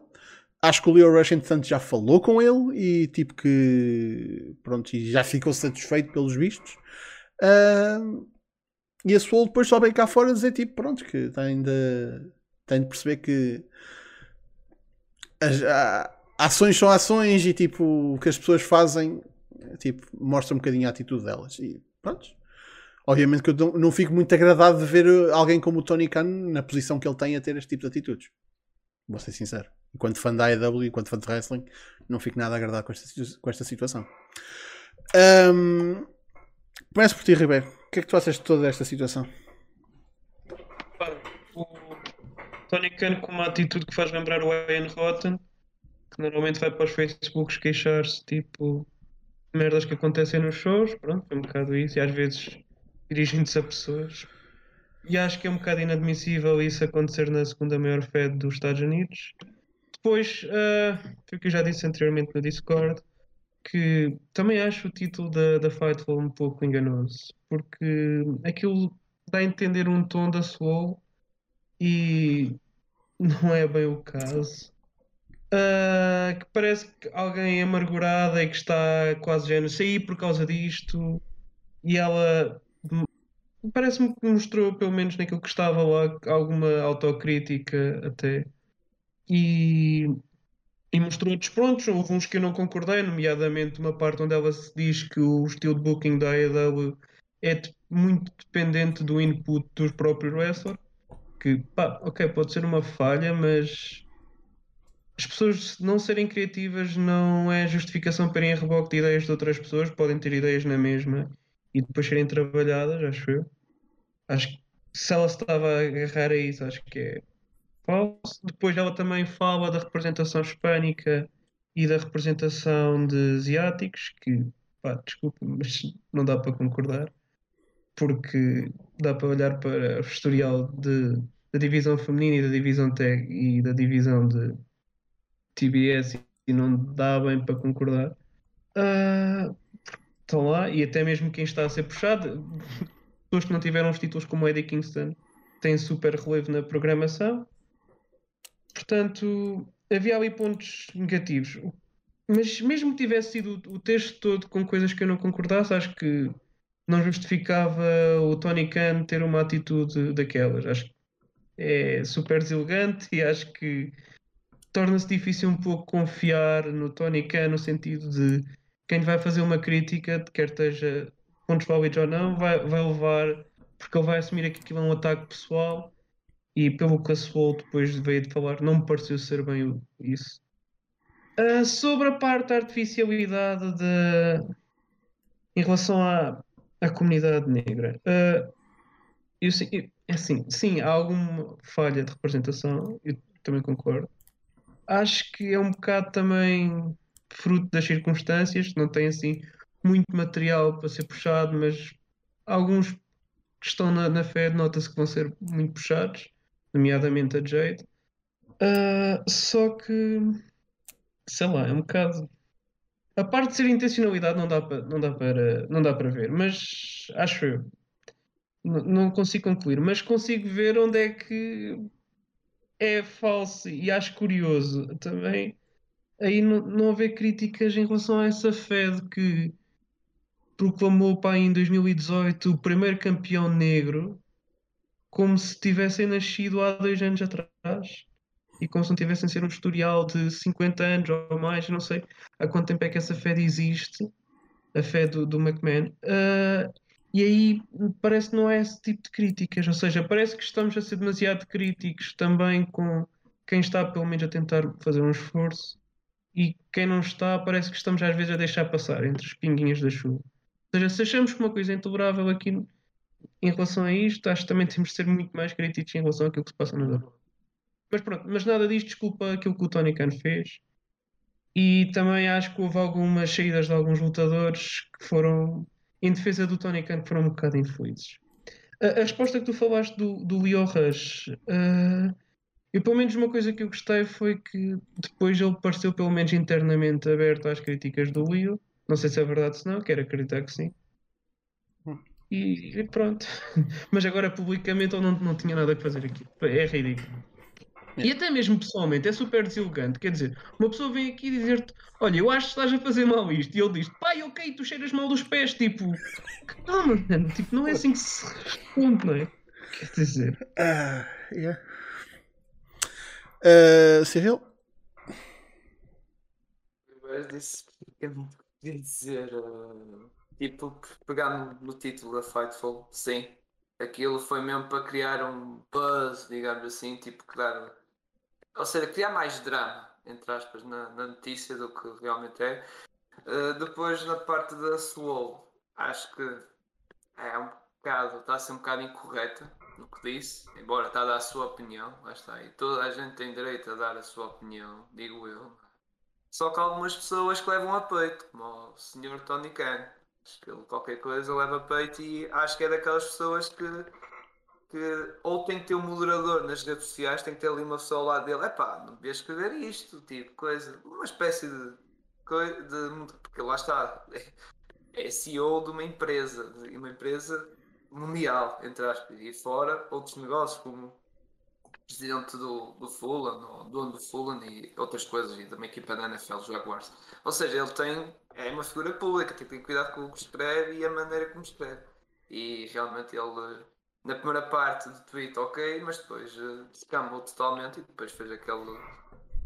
Acho que o Leo Rush, entretanto, já falou com ele e tipo que pronto, já ficou satisfeito pelos vistos. Uh, e a Soul depois só vem cá fora dizer tipo, pronto, que de, tem de perceber que as ações são ações e tipo o que as pessoas fazem tipo, mostra um bocadinho a atitude delas. E pronto. Obviamente que eu não, fico muito agradado de ver alguém como o Tony Khan na posição que ele tem a ter este tipo de atitudes. Vou ser sincero. Enquanto fã da AEW, enquanto fã de wrestling, não fico nada agradado com esta, com esta situação. Um, começo por ti, Ribeiro. O que é que tu achas de toda esta situação? O Tony Khan com uma atitude que faz lembrar o Ian Rotten, que normalmente vai para os Facebooks queixar-se, tipo, merdas que acontecem nos shows, pronto, é um bocado isso, e às vezes dirigem-se a pessoas. E acho que é um bocado inadmissível isso acontecer na segunda maior Fed dos Estados Unidos. Depois, uh, foi o que eu já disse anteriormente no Discord, que também acho o título da, da Fightful um pouco enganoso, porque aquilo dá a entender um tom da Soul e não é bem o caso. Uh, que parece que alguém amargurada e que está quase já no sair por causa disto e ela parece-me que mostrou, pelo menos naquilo que estava lá, alguma autocrítica até. E, e mostrou outros prontos. Houve uns que eu não concordei, nomeadamente uma parte onde ela se diz que o estilo de booking da AEW é muito dependente do input dos próprios wrestlers. Que, pá, ok, pode ser uma falha, mas as pessoas não serem criativas não é justificação para irem a reboque de ideias de outras pessoas, podem ter ideias na mesma e depois serem trabalhadas, acho eu. Acho que se ela estava a agarrar a isso, acho que é falso. Depois ela também fala da representação hispânica e da representação de asiáticos, que, pá, desculpa, mas não dá para concordar, porque dá para olhar para o historial de, da divisão feminina e da divisão tag e da divisão de TBS e não dá bem para concordar. Uh, estão lá, e até mesmo quem está a ser puxado, pessoas que não tiveram os títulos como Eddie Kingston têm super relevo na programação. Portanto, havia ali pontos negativos. Mas mesmo que tivesse sido o texto todo com coisas que eu não concordasse, acho que não justificava o Tony Khan ter uma atitude daquelas. Acho que é super deselegante e acho que torna-se difícil um pouco confiar no Tony Khan no sentido de quem vai fazer uma crítica, quer esteja pontos válidos ou não, vai, vai levar, porque ele vai assumir que aquilo é um ataque pessoal e pelo que a Swole depois veio de falar, não me pareceu ser bem isso. Uh, sobre a parte da artificialidade de... em relação à, à comunidade negra, uh, eu, é assim, sim, há alguma falha de representação, eu também concordo. Acho que é um bocado também fruto das circunstâncias, não tem assim muito material para ser puxado, mas alguns que estão na, na Fed nota-se que vão ser muito puxados, nomeadamente a Jade. Uh, só que, sei lá, é um bocado. A parte de ser intencionalidade não dá para, não dá para, não dá para ver, mas acho eu. não consigo concluir, mas consigo ver onde é que é falso e acho curioso também aí não, não haver críticas em relação a essa Fed que proclamou pá, em 2018 o primeiro campeão negro como se tivessem nascido há dois anos atrás e como se não tivessem ser um historial de 50 anos ou mais, não sei há quanto tempo é que essa Fed existe, a Fed do, do McMahon. Uh, e aí parece que não é esse tipo de críticas, ou seja, parece que estamos a ser demasiado críticos também com quem está pelo menos a tentar fazer um esforço e quem não está parece que estamos às vezes a deixar passar entre as pinguinhas da chuva seja, se achamos que uma coisa é intolerável aqui em relação a isto, acho que também temos de ser muito mais críticos em relação àquilo que se passa na Europa. Mas pronto, mas nada disto desculpa aquilo que o Tony Khan fez. E também acho que houve algumas saídas de alguns lutadores que foram em defesa do Tony Khan foram um bocado infelizes. A, a resposta que tu falaste do, do Leo Rush, uh, E pelo menos uma coisa que eu gostei foi que depois ele pareceu pelo menos internamente aberto às críticas do Will. Não sei se é verdade ou não, quero acreditar que sim. Hum. E, e pronto. <laughs> Mas agora publicamente ele não, não tinha nada a fazer aqui. É ridículo. E até mesmo pessoalmente é super deselegante. Quer dizer, uma pessoa vem aqui dizer-te: Olha, eu acho que estás a fazer mal isto. E ele diz: Pai, ok, tu cheiras mal dos pés. Tipo, calma, mano. Tipo, não é assim que se responde, não é? Quer dizer. Ah, yeah. Uh, Cyril? Eu disse que eu não queria dizer. uh, tipo, pegar no, no título da Fightful, sim. Aquilo foi mesmo para criar um buzz, digamos assim, tipo, criar. Ou seja, criar mais drama, entre aspas, na, na notícia do que realmente é. Uh, depois, na parte da Swole, acho que é um bocado, está a ser um bocado incorreta no que disse, embora está a dar a sua opinião, lá está, e toda a gente tem direito a dar a sua opinião, digo eu. Só que algumas pessoas que levam a peito, como o Sr. Tony Khan. Acho que ele qualquer coisa leva a peito e acho que é daquelas pessoas que, que ou tem que ter um moderador nas redes sociais, tem que ter ali uma pessoa ao lado dele, epá, não devias escrever isto, tipo, coisa, uma espécie de, de porque lá está, <laughs> é CEO de uma empresa, de uma empresa mundial, entre aspas, e fora outros negócios como presidente do, do Fulham, ou dono do Fulham e outras coisas, e de uma equipa da NFL, Jaguars. Ou seja, ele tem, é uma figura pública, tem que ter cuidado com o que escreve e a maneira como escreve. E realmente ele, na primeira parte do tweet, ok, mas depois uh, descambou totalmente e depois fez aquele,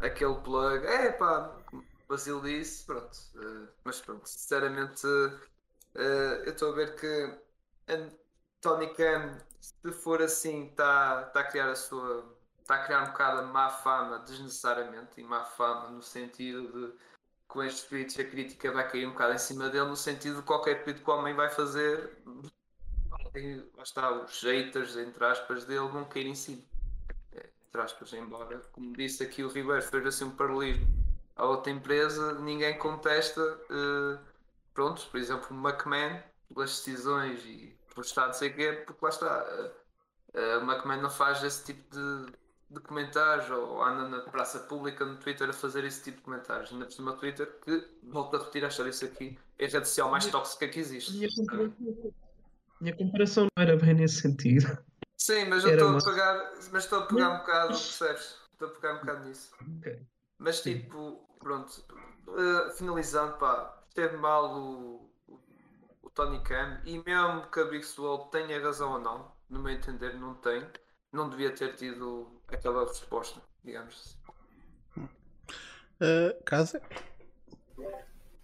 aquele plug, é pá, o Basil disse, pronto. uh, mas pronto, sinceramente, uh, eu estou a ver que Tony Khan, se for assim, está tá a criar a sua. Está a criar um bocado a má fama desnecessariamente, e má fama no sentido de com estes tweets a crítica vai cair um bocado em cima dele, no sentido de qualquer tweet que o homem vai fazer, lá está, os haters, entre aspas, dele vão cair em cima. É, Entre aspas, embora, como disse aqui o Ribeiro, fez assim um paralelismo a outra empresa, ninguém contesta, eh, pronto, por exemplo, o McMahon, pelas decisões e por estar não sei o quê, porque lá está, eh, eh, o McMahon não faz esse tipo de, de comentários ou anda na praça pública no Twitter a fazer esse tipo de comentários. Ainda por cima, Twitter, que, volto a repetir, achar isso aqui, é a rede social mais tóxica que existe. Comparação, minha comparação não era bem nesse sentido. Sim, mas eu estou a pegar, mas estou a pegar um bocado, percebes? Estou a pegar um bocado nisso. Ok. Mas Sim. tipo, pronto, eh, finalizando, pá, esteve mal o, o, o Tony Khan e mesmo que a Big tenha razão ou não, no meu entender não tem, não devia ter tido aquela resposta, digamos assim. Uh, casa?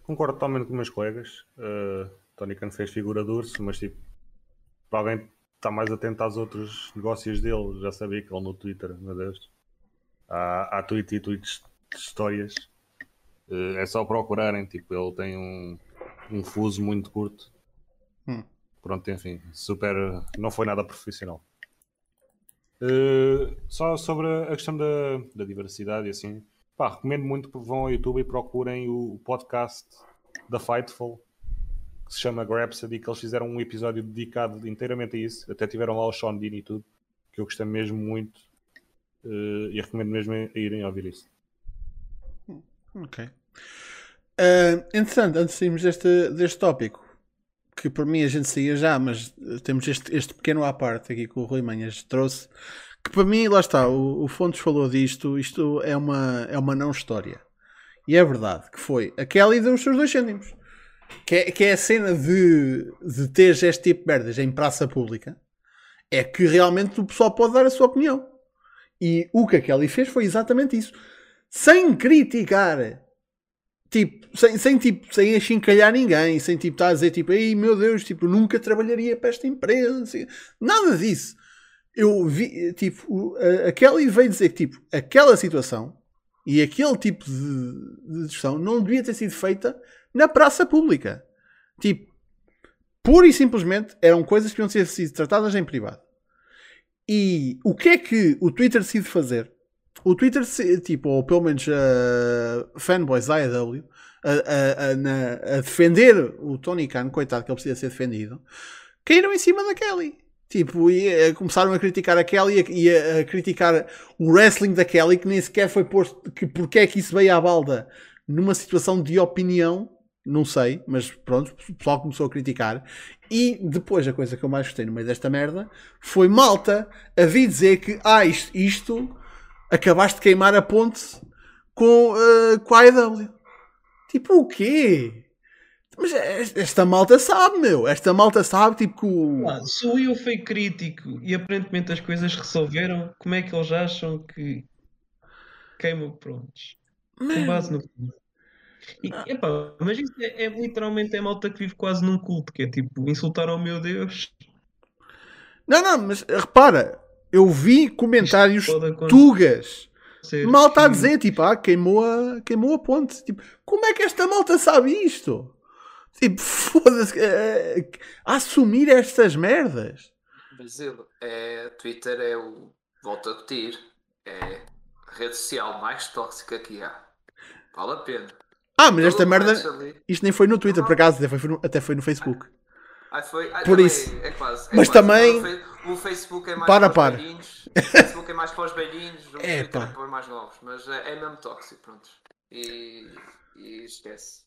Concordo totalmente com os meus colegas. Uh, Tony Khan fez figura de urso, mas tipo, para alguém estar mais atento aos outros negócios dele, já sabia que ele no Twitter, meu Deus, há, há tweets e tweets de histórias. Uh, é só procurarem, tipo, ele tem um, um fuso muito curto. Hum. Pronto, enfim, super. Não foi nada profissional. Uh, só sobre a questão da, da diversidade e assim, pá, recomendo muito que vão ao YouTube e procurem o, o podcast da Fightful que se chama Grapsody, que eles fizeram um episódio dedicado inteiramente a isso. Até tiveram lá o Sean Dean e tudo, que eu gostei mesmo muito uh, e recomendo mesmo a irem ouvir isso. Ok. Uh, interessante, antes de sairmos deste, deste tópico, que por mim a gente saía já, mas uh, temos este, este pequeno à parte aqui que o Rui Manhas trouxe, que para mim, lá está, o, o Fontes falou disto, isto é uma, é uma não história. E é verdade que foi. A Kelly deu os seus dois cêntimos. Que é, que é a cena de, de este tipo de merdas em praça pública. É que realmente o pessoal pode dar a sua opinião. E o que a Kelly fez foi exatamente isso. Sem criticar. Tipo, sem, sem, tipo, sem achincalhar ninguém, sem tipo estar a dizer tipo, ei meu Deus, tipo, nunca trabalharia para esta empresa, nada disso. Eu vi, tipo, a, a Kelly veio dizer que tipo, aquela situação e aquele tipo de, de discussão não devia ter sido feita na praça pública. Tipo, pura e simplesmente eram coisas que deviam ter sido tratadas em privado. E o que é que o Twitter decide fazer? O Twitter, tipo, ou pelo menos a fanboys da AEW, a, a, a, a defender o Tony Khan, coitado que ele precisa ser defendido, caíram em cima da Kelly. Tipo, e, eh, começaram a criticar a Kelly e a, criticar o wrestling da Kelly, que nem sequer foi posto. Que, porque é que isso veio à balda numa situação de opinião? Não sei, mas pronto, o pessoal começou a criticar. E depois a coisa que eu mais gostei no meio desta merda foi malta a vir dizer que ah, isto, isto acabaste de queimar a ponte com, uh, com a AEW. Tipo, o quê? Mas esta malta sabe, meu. Esta malta sabe, tipo que o. Ah, sou eu fui crítico e aparentemente as coisas resolveram. Como é que eles acham que queimam prontos? Com base no. E, epá, mas isso é, é, literalmente é malta que vive quase num culto, que é tipo insultar ao meu Deus. Não, não, mas repara, eu vi comentários tugas. Malta a dizer, tipo, ah, queimou a, queimou a ponte. Tipo, como é que esta malta sabe isto? Tipo, <laughs> foda-se. É, assumir estas merdas. Brasil, é, Twitter é o. Volto a repetir. É a rede social mais tóxica que há. Vale a pena. Ah, mas esta merda. Isto nem foi no Twitter, por acaso, até foi no, até foi no Facebook. Ah, foi? Ah, por isso. É quase, é mas quase. também. O Facebook é mais para, para para. os velhinhos. O Facebook é mais para os velhinhos. O <laughs> é, Twitter pá. é para mais novos. Mas é, é mesmo tóxico, pronto. E, e esquece.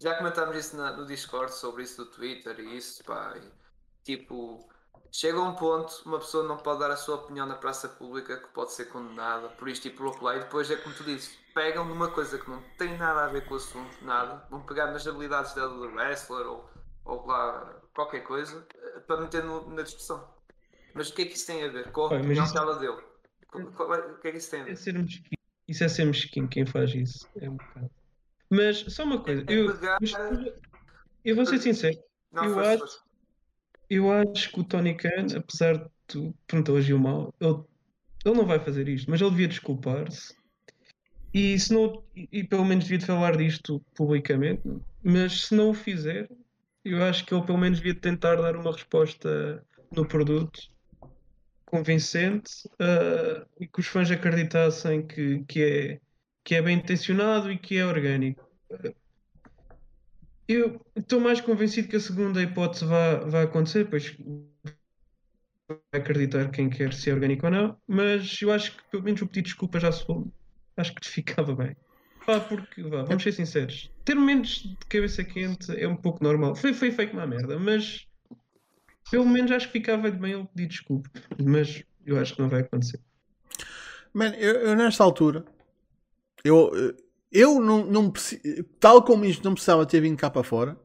Já comentámos isso na, no Discord sobre isso do Twitter e isso, pá. E, tipo, chega a um ponto, uma pessoa não pode dar a sua opinião na praça pública que pode ser condenada por isto e por outro lado. E depois é como tu dizes, pegam numa coisa que não tem nada a ver com o assunto, nada. Vão pegar nas habilidades dela do wrestler ou, ou lá qualquer coisa eh, para meter no, na discussão. Mas o que é que isso tem a ver com a mas opinião isso- que ela deu? É- O que é que isso tem a É ver? ser mesquinho. Isso é ser mesquinho quem faz isso. É um bocado. Mas só uma coisa. É Eu, pegar- eu vou ser sincero. Não, eu força, acho- força. Eu acho que o Tony Khan, apesar de tu, pronto, ele agiu mal, ele, ele não vai fazer isto, mas ele devia desculpar-se. E, se não, e, pelo menos devia falar disto publicamente. Mas se não o fizer, eu acho que ele pelo menos devia tentar dar uma resposta no produto convincente ah, e que os fãs acreditassem que, que, é, que é bem intencionado e que é orgânico. Eu estou mais convencido que a segunda hipótese vai, acontecer, pois vai acreditar quem quer se é orgânico ou não, mas eu acho que pelo menos o pedido de desculpa já foi. Acho que <laughs> ficava bem. Pá, porque, vá, vamos ser sinceros, ter menos de cabeça quente é um pouco normal. Foi, foi feito uma merda, mas pelo menos acho que ficava bem ele pedir desculpa. Mas eu acho que não vai acontecer. Man, eu, eu nesta altura, eu, eu não, não tal como isto não precisava ter vindo cá para fora,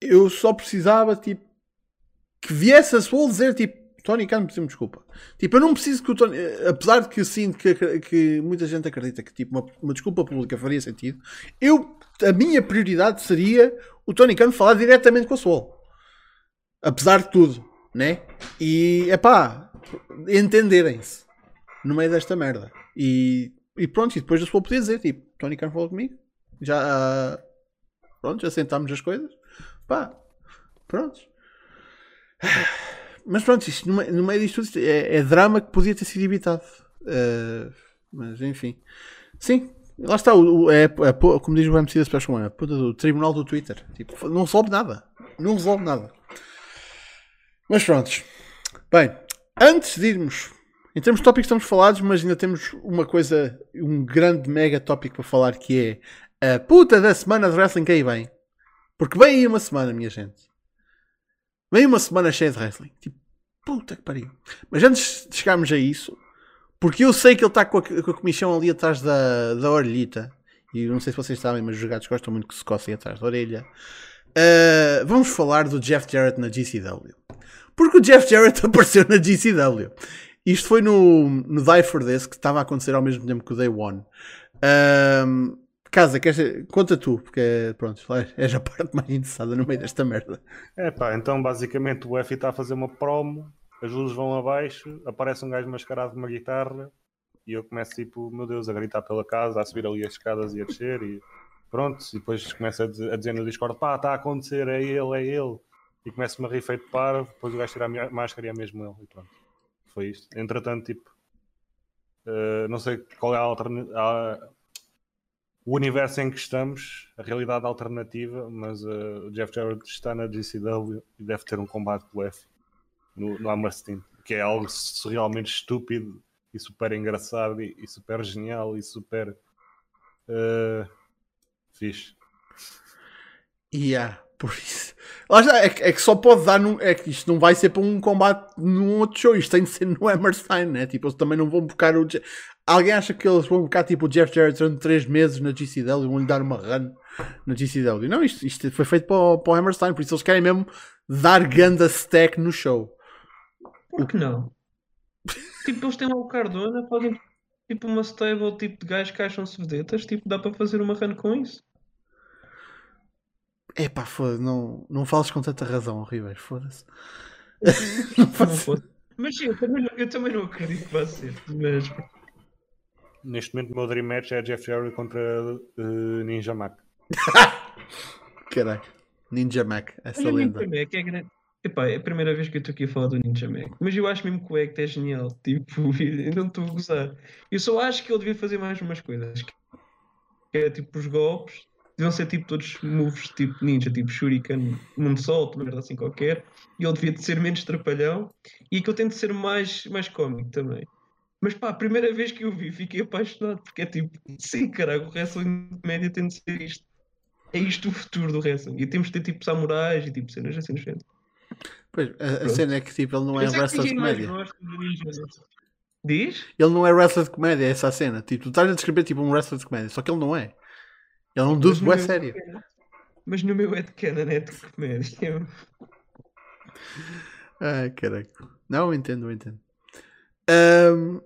eu só precisava tipo que viesse a Soul dizer tipo Tony Khan pediu desculpa. Tipo, eu não preciso que o Tony, eh, apesar de que eu sinto que, que muita gente acredita que tipo uma, uma desculpa pública faria sentido, eu a minha prioridade seria o Tony Khan falar diretamente com a Soul. Apesar de tudo, né? E é pá, entenderem-se no meio desta merda. E, e pronto, e depois a Soul podia dizer tipo, Tony Khan falou comigo, já ah, pronto, já sentámos as coisas, pá, pronto. <sighs> Mas pronto, isto, no, no meio disto tudo, é, é drama que podia ter sido evitado. Uh, mas enfim. Sim, lá está. O, o- é, é, po- como diz o MC da Special One, puta do tribunal do Twitter. Tipo, não resolve nada. Não resolve nada. Mas prontos. Bem, antes de irmos, em termos de tópicos estamos falados, mas ainda temos uma coisa, um grande mega tópico para falar que é a puta da semana de wrestling que aí vem. Porque vem aí uma semana, minha gente. Vem uma semana cheia de wrestling. Tipo, puta que pariu. Mas antes de chegarmos a isso, porque eu sei que ele está com com a comissão ali atrás da, da orelhita. E não sei se vocês sabem, mas os gatos gostam muito que se cossem atrás da orelha. Uh, vamos falar do Jeff Jarrett na GCW. Porque o Jeff Jarrett <laughs> apareceu na GCW. Isto foi no, no Die For This, que estava a acontecer ao mesmo tempo que o Day One. Um, Casa, queres, conta tu, porque pronto, <laughs> és a parte mais interessada no meio desta merda. É pá, então basicamente o F está a fazer uma promo, as luzes vão abaixo, aparece um gajo mascarado com uma guitarra e eu começo tipo, meu Deus, a gritar pela casa, a subir ali as escadas e a descer e pronto, e depois começa a dizer, no Discord, pá, está a acontecer, é ele, é ele. E começa-me a rir feito depois o gajo tira a máscara e é mesmo ele e pronto. Foi isto. Entretanto, tipo, eh, não sei qual é a alternativa o universo em que estamos, a realidade alternativa, mas uh, o Jeff Jarrett está na GCW e deve ter um combate com o F. no, no Hammerstein, que é algo surrealmente estúpido e super engraçado e, e super genial e super uh, fixe. Yeah, por isso. Lá está, é, é que só pode dar num. É que isto não vai ser para um combate num outro show, isto tem de ser no Hammerstein, né? Tipo, eles também não vão buscar o. Alguém acha que eles vão buscar tipo o Jeff Jarrett durante 3 meses na GCW e vão lhe dar uma run na GCW? Não, isto, isto foi feito para o, para o Hammerstein, por isso eles querem mesmo dar ganda stack no show. Por que não? Tipo, eles têm lá o Cardona, fazem tipo uma stable tipo de gajos que acham-se vedetas, tipo, dá para fazer uma run com isso. Epá, foda-se, não, não fales com tanta razão, Ribeiro, foda-se. <laughs> Não. Mas sim, eu também, não, eu também não acredito que vá ser. Mas Neste momento o meu Dream Match é Jeff Jarrett contra uh, Ninja Mac. <laughs> Caralho. Ninja Mac, essa Olha, o lenda. Ninja Mac é grande. Epá, é a primeira vez que eu estou aqui a falar do Ninja Mac. Mas eu acho mesmo que o Act é genial. Tipo, <laughs> eu não estou a gozar. Eu só acho que ele devia fazer mais umas coisas. Que é tipo os golpes. Deviam ser tipo todos moves tipo ninja, tipo shuriken, moonsault, merda assim qualquer. E ele devia de ser menos trapalhão. E que eu tento ser mais, mais cómico também. Mas pá, a primeira vez que eu vi, fiquei apaixonado. Porque é tipo, sim, caralho, o wrestling de média tem de ser isto. É isto o futuro do wrestling. E temos de ter tipo samurais e tipo cenas assim no género. Pois, a, a cena é que tipo, ele não é é wrestler de comédia. Diz? Ele não é wrestler de comédia, é essa a cena. Tipo, tu estás a descrever tipo um wrestler de comédia, só que ele não é. Ele é um dude no bué meu sério. Mas no meu headcanon é de comédia. <laughs> Ai, caralho. Não, eu entendo, eu entendo. Ahm,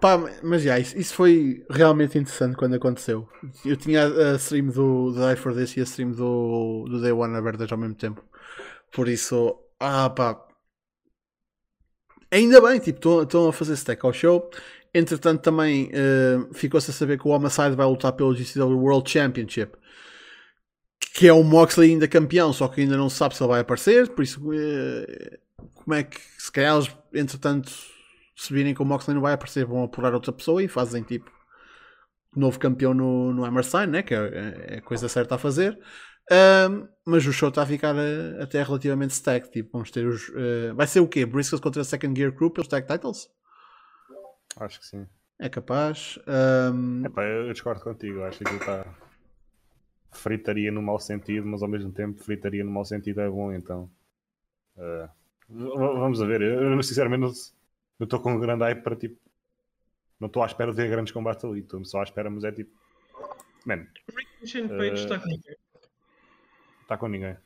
pá, mas já, isso, isso foi realmente interessante quando aconteceu. Eu tinha a, a stream do, do Die for This e a stream do, do Day One abertas ao mesmo tempo. Por isso, ah pá. Ainda bem, tipo, estão a fazer stack ao show. Entretanto, também eh, ficou-se a saber que o Homicide vai lutar pelo GCW World Championship que é o Moxley ainda campeão, só que ainda não se sabe se ele vai aparecer, por isso eh, como é que se calhar eles, entretanto, se virem que o Moxley não vai aparecer, vão apurar outra pessoa e fazem tipo novo campeão no, no né? que é, é a coisa certa a fazer. Ahm, mas o show está a ficar eh, até relativamente stacked. Tipo, vamos ter os. eh, vai ser o quê? Briscoe contra a Second Gear Crew pelos tag titles? Acho que sim. É capaz. Ahm, Epá, eu, discordo contigo. Acho que aquilo está. Fritaria no mau sentido, mas ao mesmo tempo fritaria no mau sentido é bom, então. v- vamos a ver. Eu, sinceramente não não estou com um grande hype para tipo. Não estou à espera de ver grandes combates ali. Estou só à espera, mas é tipo. Man, Page Eh, está com está com ninguém.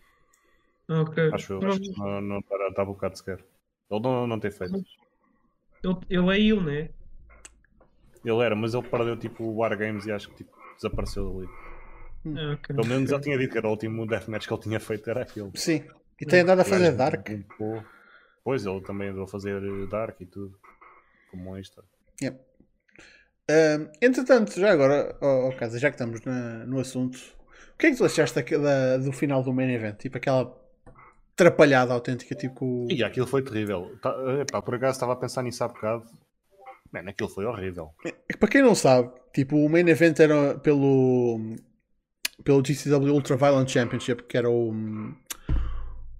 Ok. Acho eu. Acho que não, não está, está bocado sequer. Ele não, não tem feito. Ele, ele é ele, né? Ele era, mas ele perdeu tipo o War Games e acho que tipo, desapareceu dali. Ah, ok. Pelo menos ele tinha dito que era o último deathmatch que ele tinha feito, era aquele. sim. E tem andado a fazer Dark. limpou. Pois, ele também andou a fazer eh, Dark e tudo. Como um extra. Yep. Ahm, entretanto, já agora, ó ó, Casa, já que estamos na- no assunto, o que é que tu achaste daque- da- do final do main event? Tipo aquela atrapalhada autêntica, tipo. E aquilo foi terrível. Tá, epá, por acaso estava a pensar nisso há bocado. Mano, aquilo foi horrível. É Para quem não sabe, tipo, o main event era pelo pelo GCW Ultra Violent Championship, que era o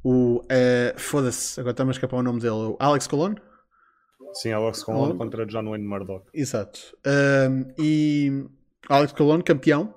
o eh, foda-se, agora está-me a escapar o nome dele, o Alex Colon? Sim, Alex Oh. Colon contra John Wayne Murdoch. Exato. Um, e Alex Colon, campeão.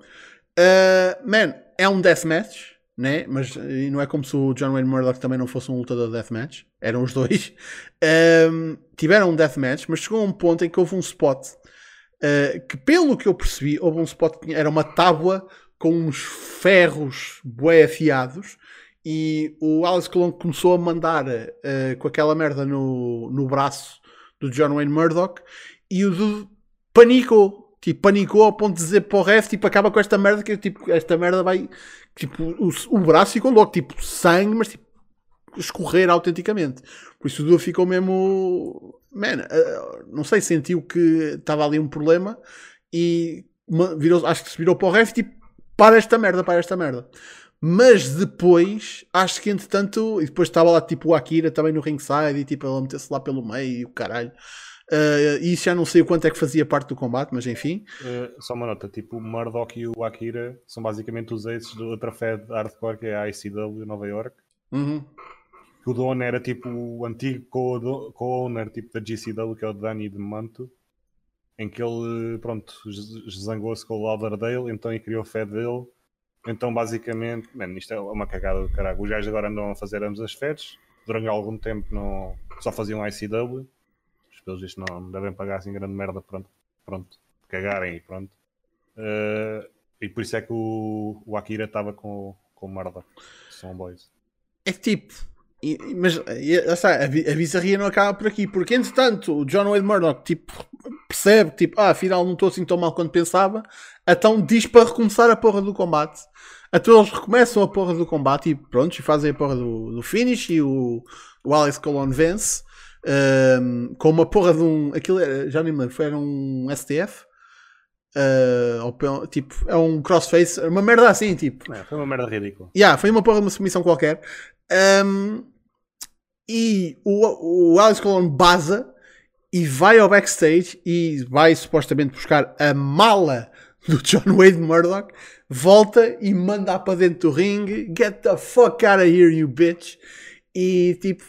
Uh, man, é um deathmatch, né? Mas não é como se o John Wayne Murdoch também não fosse um lutador de deathmatch. Eram os dois. <laughs> Um, tiveram um deathmatch, mas chegou a um ponto em que houve um spot uh, que, pelo que eu percebi, houve um spot que era uma tábua com uns ferros bué afiados. E o Alex Colon começou a mandar uh, com aquela merda no, no braço do John Wayne Murdoch e o Dude panicou. Tipo, panicou ao ponto de dizer para o ref, tipo, acaba com esta merda que tipo, esta merda vai. Tipo, o, o braço ficou logo, tipo, sangue, mas tipo, escorrer autenticamente. Por isso o Dude ficou mesmo. Man, eh, não sei, sentiu que estava ali um problema e virou, acho que se virou para o ref, tipo, para esta merda, para esta merda. Mas depois, acho que entretanto, e depois estava lá tipo o Akira também no ringside e tipo ele meter-se lá pelo meio e o caralho. Uh, isso já não sei o quanto é que fazia parte do combate, mas enfim. Eh, só uma nota, tipo, o Murdoch e o Akira são basicamente os aces de outra fé de hardcore que é a ICW Nova York. Uhum. o dono era tipo o antigo co-owner tipo da GCW, que é o Danny de Manto, em que ele, pronto, zangou-se com o Lauderdale, então e criou fé dele. Então, basicamente, man, isto é uma cagada do caralho. Os gajos agora andam a fazer ambas as feds. Durante algum tempo não, só faziam ICW. Os pelos vistos não devem pagar assim grande merda, pronto, pronto cagarem e pronto. Uh, e por isso é que o, o Akira estava com, com Murdoch, são boys. É que tipo, mas a, a bizarria não acaba por aqui, porque entretanto o John Wayne Murdoch tipo, percebe que tipo, ah, afinal não estou assim tão mal quanto pensava, então diz para recomeçar a porra do combate. Então eles recomeçam a porra do combate e pronto, e fazem a porra do, do finish e o, o Alex Colon vence um, com uma porra de um. Aquilo era, já nem me lembro, foi, era um STF. Uh, ou, tipo, é um crossface, uma merda assim, tipo. É, foi uma merda ridícula. Yeah, foi uma porra de uma submissão qualquer. Um, e o, o Alex Colon baza e vai ao backstage e vai supostamente buscar a mala do John <laughs> Wade Murdoch, volta e manda para dentro do ringue, get the fuck out of here, you bitch. E tipo,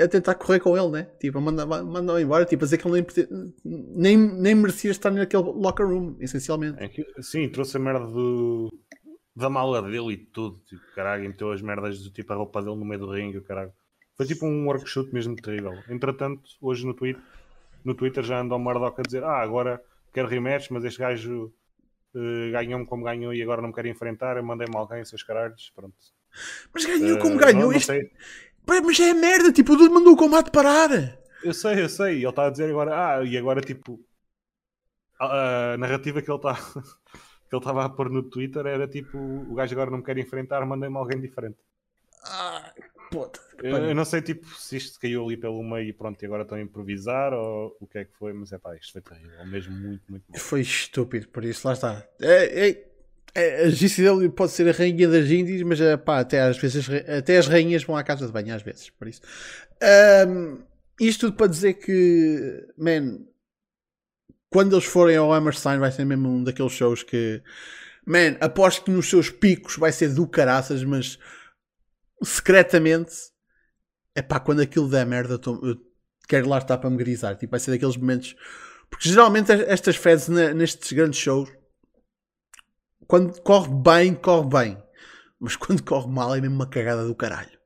a tentar correr com ele, né? Tipo, a mandar, mandar embora, tipo, a dizer que ele nem, nem, nem merecia estar naquele locker room, essencialmente. É que, sim, trouxe a merda do, da mala dele e tudo, tipo, caralho, meteu as merdas do tipo a roupa dele no meio do ringue, caralho. Foi tipo um workshoot mesmo terrível. Entretanto, hoje no Twitter, no Twitter já anda o Murdoch a dizer: Ah, agora quero rematch, mas este gajo uh, ganhou-me como ganhou e agora não me quer enfrentar. Eu mandei-me alguém, seus caralhos. Pronto. Mas ganhou uh, como ganhou? Não, não isto... Mas é merda, tipo, o Dude mandou o combate parar. Eu sei, eu sei. Ele está a dizer agora, ah, e agora tipo. A, a narrativa que ele está. <laughs> que ele estava a pôr no Twitter era tipo: o gajo agora não me quer enfrentar, mandei-me alguém diferente. Ah, puta. Eu, eu, não sei tipo, se isto caiu ali pelo meio e pronto, e agora estão a improvisar ou o que é que foi, mas é pá, isto foi terrível, mesmo muito, muito mal. Foi estúpido, por isso, lá está. É, é, é, a GCW pode ser a rainha das indies, mas é, pá, até, às vezes, até as rainhas vão à casa de banho às vezes, por isso. Um, isto tudo para dizer que, man, quando eles forem ao Hammerstein vai ser mesmo um daqueles shows que, man, aposto que nos seus picos vai ser do caraças, mas secretamente, é pá, quando aquilo der merda, eu quero lá estar para me grisar. Tipo, vai ser daqueles momentos. Porque geralmente estas feds nestes grandes shows quando corre bem, corre bem. Mas quando <laughs> corre mal é mesmo uma cagada do caralho.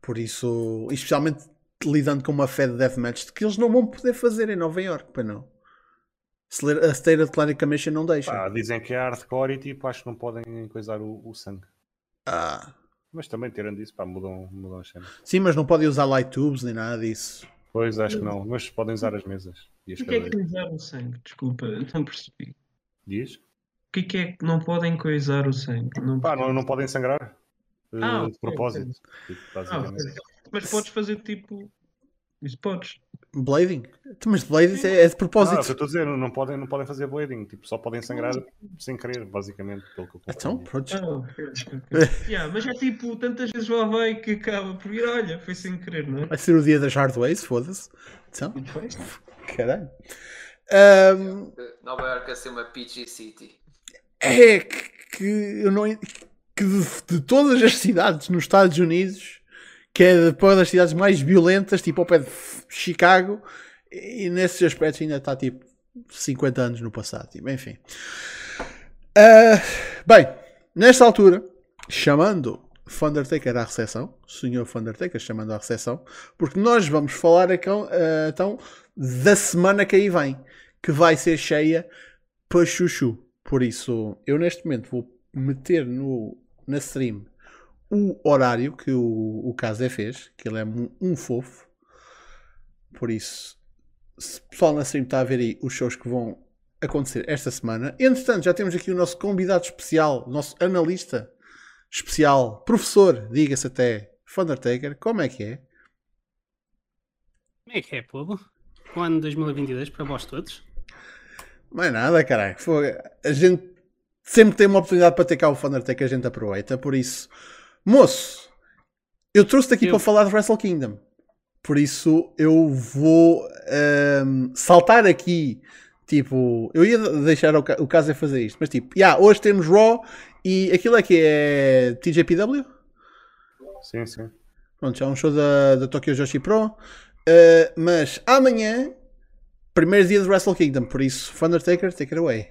Por isso, especialmente lidando com uma fé de deathmatch que eles não vão poder fazer em Nova York, para não. A State Athletic Commission não deixa. Ah, dizem que é hardcore e tipo, acho que não podem coisar o, o sangue. Ah. Mas também tirando isso, pá, mudam, mudam as cenas. Sim, mas não podem usar light tubes nem nada disso. Pois, acho que não. Mas podem usar as mesas. E o que é que usar o sangue? Desculpa, não percebi. Diz? Que, que é que não podem coisar o sangue? Não, Pá, não, não podem sangrar uh, ah, de propósito. Tipo, ah, mas podes fazer tipo. Isso podes. Blading? Então, mas blading é, é de propósito. Não, é o que eu estou a dizer, não podem, não podem fazer blading, tipo, só podem sangrar sem querer, basicamente. Pelo que eu então, pronto. Ah, <laughs> yeah, mas é tipo, tantas vezes lá vai que acaba por ir, olha, foi sem querer, não é? Vai ser o dia das hardways, foda-se. Então, caralho. Um... Nova York a ser uma PG City é que, eu não que de, de, todas as cidades nos Estados Unidos que é depois das cidades mais violentas tipo ao pé de Chicago e nesses aspectos ainda está tipo 50 anos no passado tipo, enfim. Uh, bem, nesta altura chamando Thundertaker à recepção senhor Thundertaker chamando à recepção porque nós vamos falar uh, então da semana que aí vem que vai ser cheia para chuchu por isso, eu neste momento vou meter no, na stream o horário que o, o Casé fez, que ele é um, um fofo. Por isso, se o pessoal na stream está a ver aí os shows que vão acontecer esta semana. Entretanto, já temos aqui o nosso convidado especial, o nosso analista especial, professor, diga-se até, Thundertaker. Como é que é? Como é que é, povo? O ano 2022 para vós todos. Mais nada, caralho. A gente sempre tem uma oportunidade para ter cá o Thundertake, a gente aproveita. Por isso, moço, eu trouxe-te aqui eu... para falar de Wrestle Kingdom. Por isso, eu vou um, saltar aqui. Tipo, eu ia deixar o, o caso é fazer isto, mas tipo, yeah, hoje temos Raw e aquilo é que é TJPW? Sim, sim. Pronto, já é um show da, da Tokyo Joshi Pro. Uh, mas amanhã, primeiro dia de Wrestle Kingdom, por isso, Undertaker, take it away.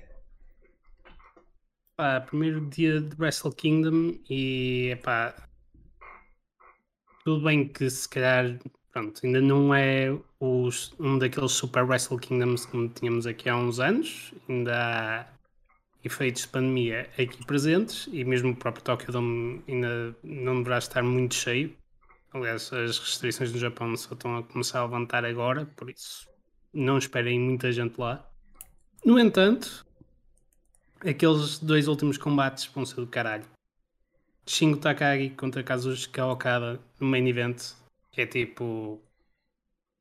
Pá, primeiro dia de Wrestle Kingdom e pá, tudo bem que se calhar pronto, ainda não é os, um daqueles Super Wrestle Kingdoms como tínhamos aqui há uns anos, ainda há efeitos de pandemia aqui presentes e mesmo o próprio Tokyo Dome ainda não deverá estar muito cheio. Aliás, as restrições no Japão só estão a começar a levantar agora, por isso não esperem muita gente lá. No entanto, aqueles dois últimos combates vão ser do caralho. Shingo Takagi contra Kazuchika Okada no main event, que é tipo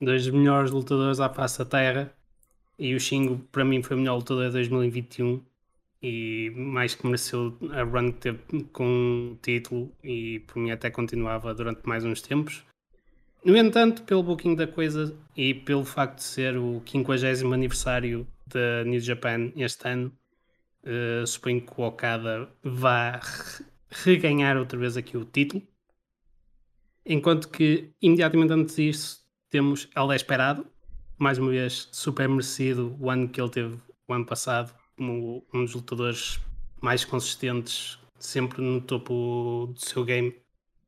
dois melhores lutadores à face da terra. E o Shingo, para mim, foi o melhor lutador de 2021 e mais que mereceu a run que teve com o título e por mim até continuava durante mais uns tempos. No entanto, pelo booking da coisa e pelo facto de ser o 50 aniversário da New Japan este ano, uh, suponho que o Okada vá reganhar outra vez aqui o título. Enquanto que imediatamente antes disso temos Ela Esperado, mais uma vez super merecido o ano que ele teve o ano passado como um dos lutadores mais consistentes, sempre no topo do seu game,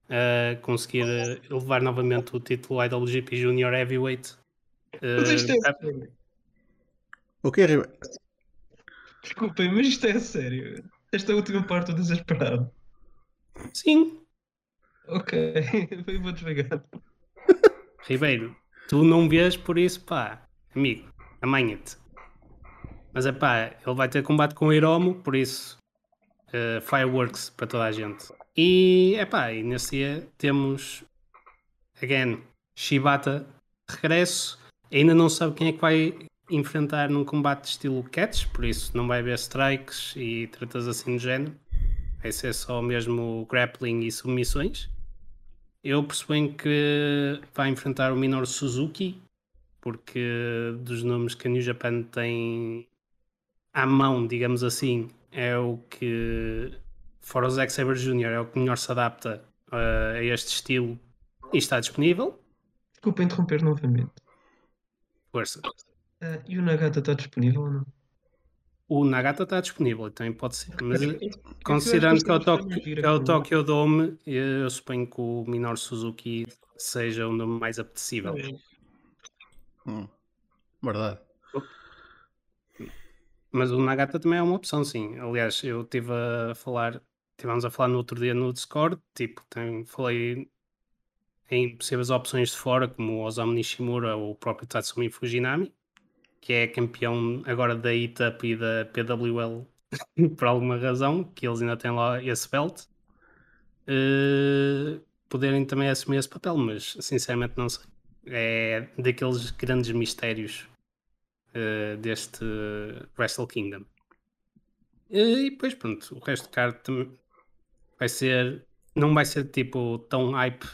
a conseguir levar novamente o título IWGP Junior Heavyweight. Mas isto é Uh, sério. O que é Desculpem, mas isto é sério. Esta última parte do desesperado. sim, Ok, <laughs> eu vou desligar. Ribeiro, tu não vês por isso, pá, amigo, amanhã-te. Mas é pá, ele vai ter combate com o Hiromo, por isso, eh, fireworks para toda a gente. E é pá, e nesse dia temos, again, Shibata regresso. Ainda não sabe quem é que vai enfrentar num combate de estilo catch, por isso não vai haver strikes e tratas assim do género. Vai ser só mesmo grappling e submissões. Eu pressuponho que vai enfrentar o Minoru Suzuki, porque dos nomes que a New Japan tem à mão, digamos assim, é o que, fora o Zack Sabre Jr., é o que melhor se adapta uh, a este estilo e está disponível. Desculpa interromper novamente. Força. Ah, e o Nagata está disponível ou não? O Nagata está disponível, também pode ser. Mas É considerando que é o, que é o Tokyo Dome, eu suponho que o Minoru Suzuki seja o nome mais apetecível. Hum, verdade. Mas o Nagata também é uma opção, sim. Aliás, eu estive a falar, estivemos a falar no outro dia no Discord, tipo, tem, falei em possíveis opções de fora, como o Osamu Nishimura ou o próprio Tatsumi Fujinami, que é campeão agora da ITAP e da PWL <laughs> por alguma razão, que eles ainda têm lá esse belt. Eh, poderem também assumir esse papel, mas sinceramente não sei. É daqueles grandes mistérios eh, deste Wrestle Kingdom. E depois, pronto, o resto do card vai ser. Não vai ser tipo tão hype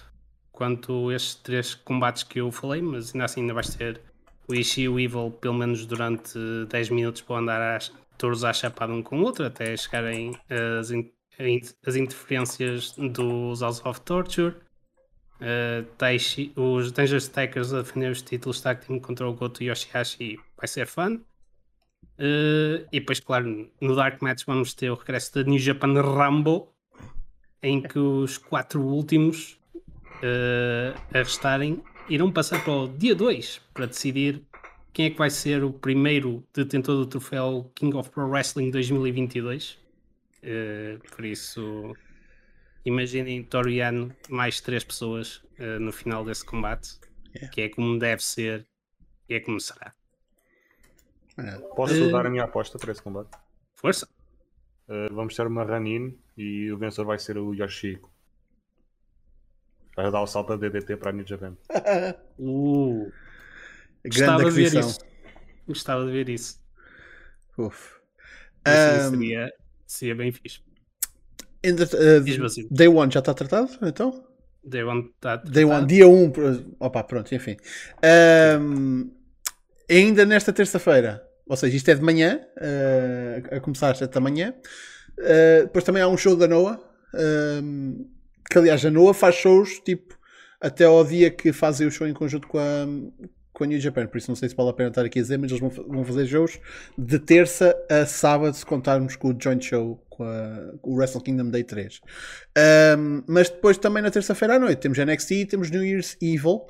quanto estes três combates que eu falei, mas ainda assim ainda vai ser o Ishii e o Evil pelo menos durante 10 minutos para andar às, todos à chapada um com o outro até chegarem as, in- as interferências dos House of Torture. Uh, Taishi, os Dangerous Takers a defender os títulos tag team contra o Goto Yoshihashi vai ser fun. Uh, e depois, claro, no Dark Match vamos ter o regresso da New Japan Rambo, em que os quatro últimos uh, a restarem irão passar para o dia 2 para decidir quem é que vai ser o primeiro detentor do troféu King of Pro Wrestling 2022. Uh, por isso, imaginem Toriano mais três pessoas uh, no final desse combate, Yeah. que é como deve ser e é como será. Verdade. Posso Eh, dar a minha aposta para esse combate? Força! Uh, vamos ter uma Ranin e o vencedor vai ser o Yoshiko. Vai dar o salto da DDT para a New Japan. <laughs> Uh, Grande gostava de ver aquisição. isso. Gostava de ver isso. Uf. Ahm, seria, seria bem fixe. ainda- uh. Day One já está tratado? Então? Day One tá Day One, tratado. dia 1. Um, opa, pronto, enfim. Ahm, ainda nesta terça-feira, ou seja, isto é de manhã, uh, a começar às 7 da manhã. Uh, depois também há um show da Noah. ahm, que aliás, a Noah faz shows tipo até ao dia que fazem o show em conjunto com a, com a New Japan. Por isso não sei se vale a pena estar aqui a dizer, mas eles vão, vão fazer shows de terça a sábado, se contarmos com o joint show com, a, com o Wrestle Kingdom Day 3. Um, mas depois também na terça-feira à noite temos NXT, temos New Year's Evil,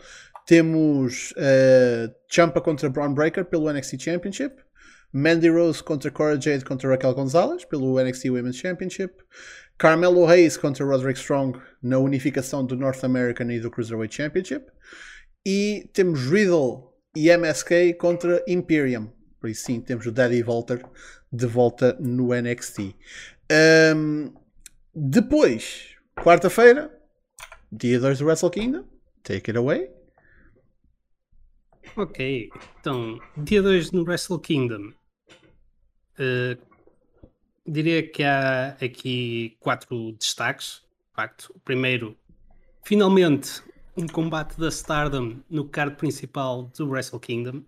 temos uh, Champa contra Braun Breaker pelo NXT Championship. Mandy Rose contra Cora Jade contra Raquel Gonzalez pelo NXT Women's Championship. Carmelo Hayes contra Roderick Strong na unificação do North American e do Cruiserweight Championship. E temos Riddle e MSK contra Imperium. Por isso, sim, temos o Daddy Walter de volta no NXT. Um, depois, quarta-feira, dia 2 do Wrestle Kingdom. Take it away. Ok, então, dia 2 no Wrestle Kingdom. Uh, diria que há aqui quatro destaques. De facto, o primeiro, finalmente, um combate da Stardom no card principal do Wrestle Kingdom.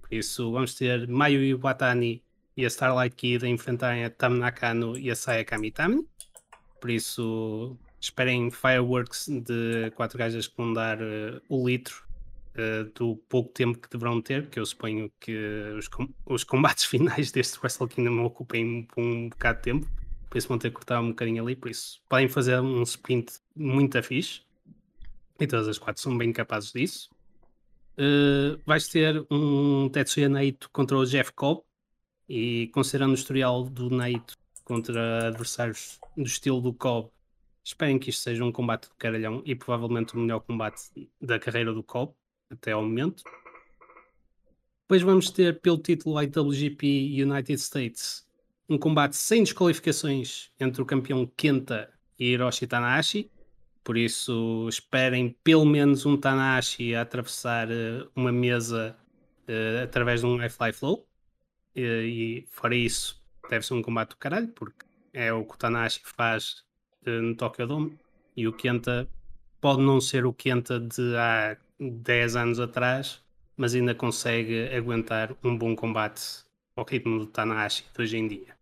Por isso, vamos ter Mayu Iwatani e a Starlight Kid a enfrentarem a Tam Nakano e a Saya Kamitami. Por isso, esperem fireworks de quatro gajas que vão dar uh, o litro uh, do pouco tempo que deverão ter, que eu suponho que os, com os combates <laughs> finais deste Wrestle Kingdom ocupem um bocado de tempo, por isso vão ter que cortar um bocadinho ali, por isso podem fazer um sprint muito fixe, e todas as quatro são bem capazes disso. Uh, vais ter um Tetsuya Naito contra o Jeff Cobb, e considerando o historial do Naito contra adversários do estilo do Cobb, esperem que isto seja um combate de caralhão e provavelmente o melhor combate da carreira do Cobb até ao momento. Depois vamos ter pelo título IWGP United States um combate sem desqualificações entre o campeão Kenta e Hiroshi Tanahashi. Por isso, esperem pelo menos um Tanahashi a atravessar uh, uma mesa uh, através de um High Flow. Uh, e fora isso, deve ser um combate do caralho, porque é o que o Tanahashi faz no Tokyo Dome. E o Kenta pode não ser o Kenta de há 10 anos atrás, mas ainda consegue aguentar um bom combate ao ritmo do Tanahashi de hoje em dia.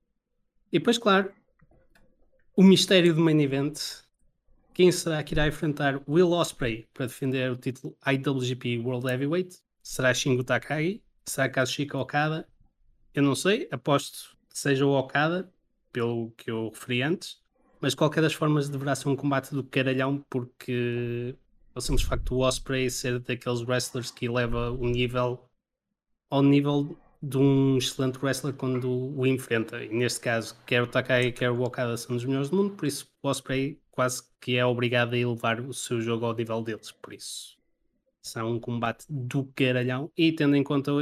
E depois, claro, o mistério do main event. Quem será que irá enfrentar Will Ospreay para defender o título IWGP World Heavyweight? Será Shingo Takagi? Será Kazuchika Okada? Eu não sei, aposto que seja o Okada, pelo que eu referi antes, mas de qualquer das formas deverá ser um combate do caralhão, porque o simples facto do Osprey ser daqueles wrestlers que eleva o nível ao nível de um excelente wrestler quando o enfrenta. E neste caso, quer o Takai, quer o Okada são dos melhores do mundo, por isso o Osprey quase que é obrigado a elevar o seu jogo ao nível deles. Por isso, são um combate do caralhão. E tendo em conta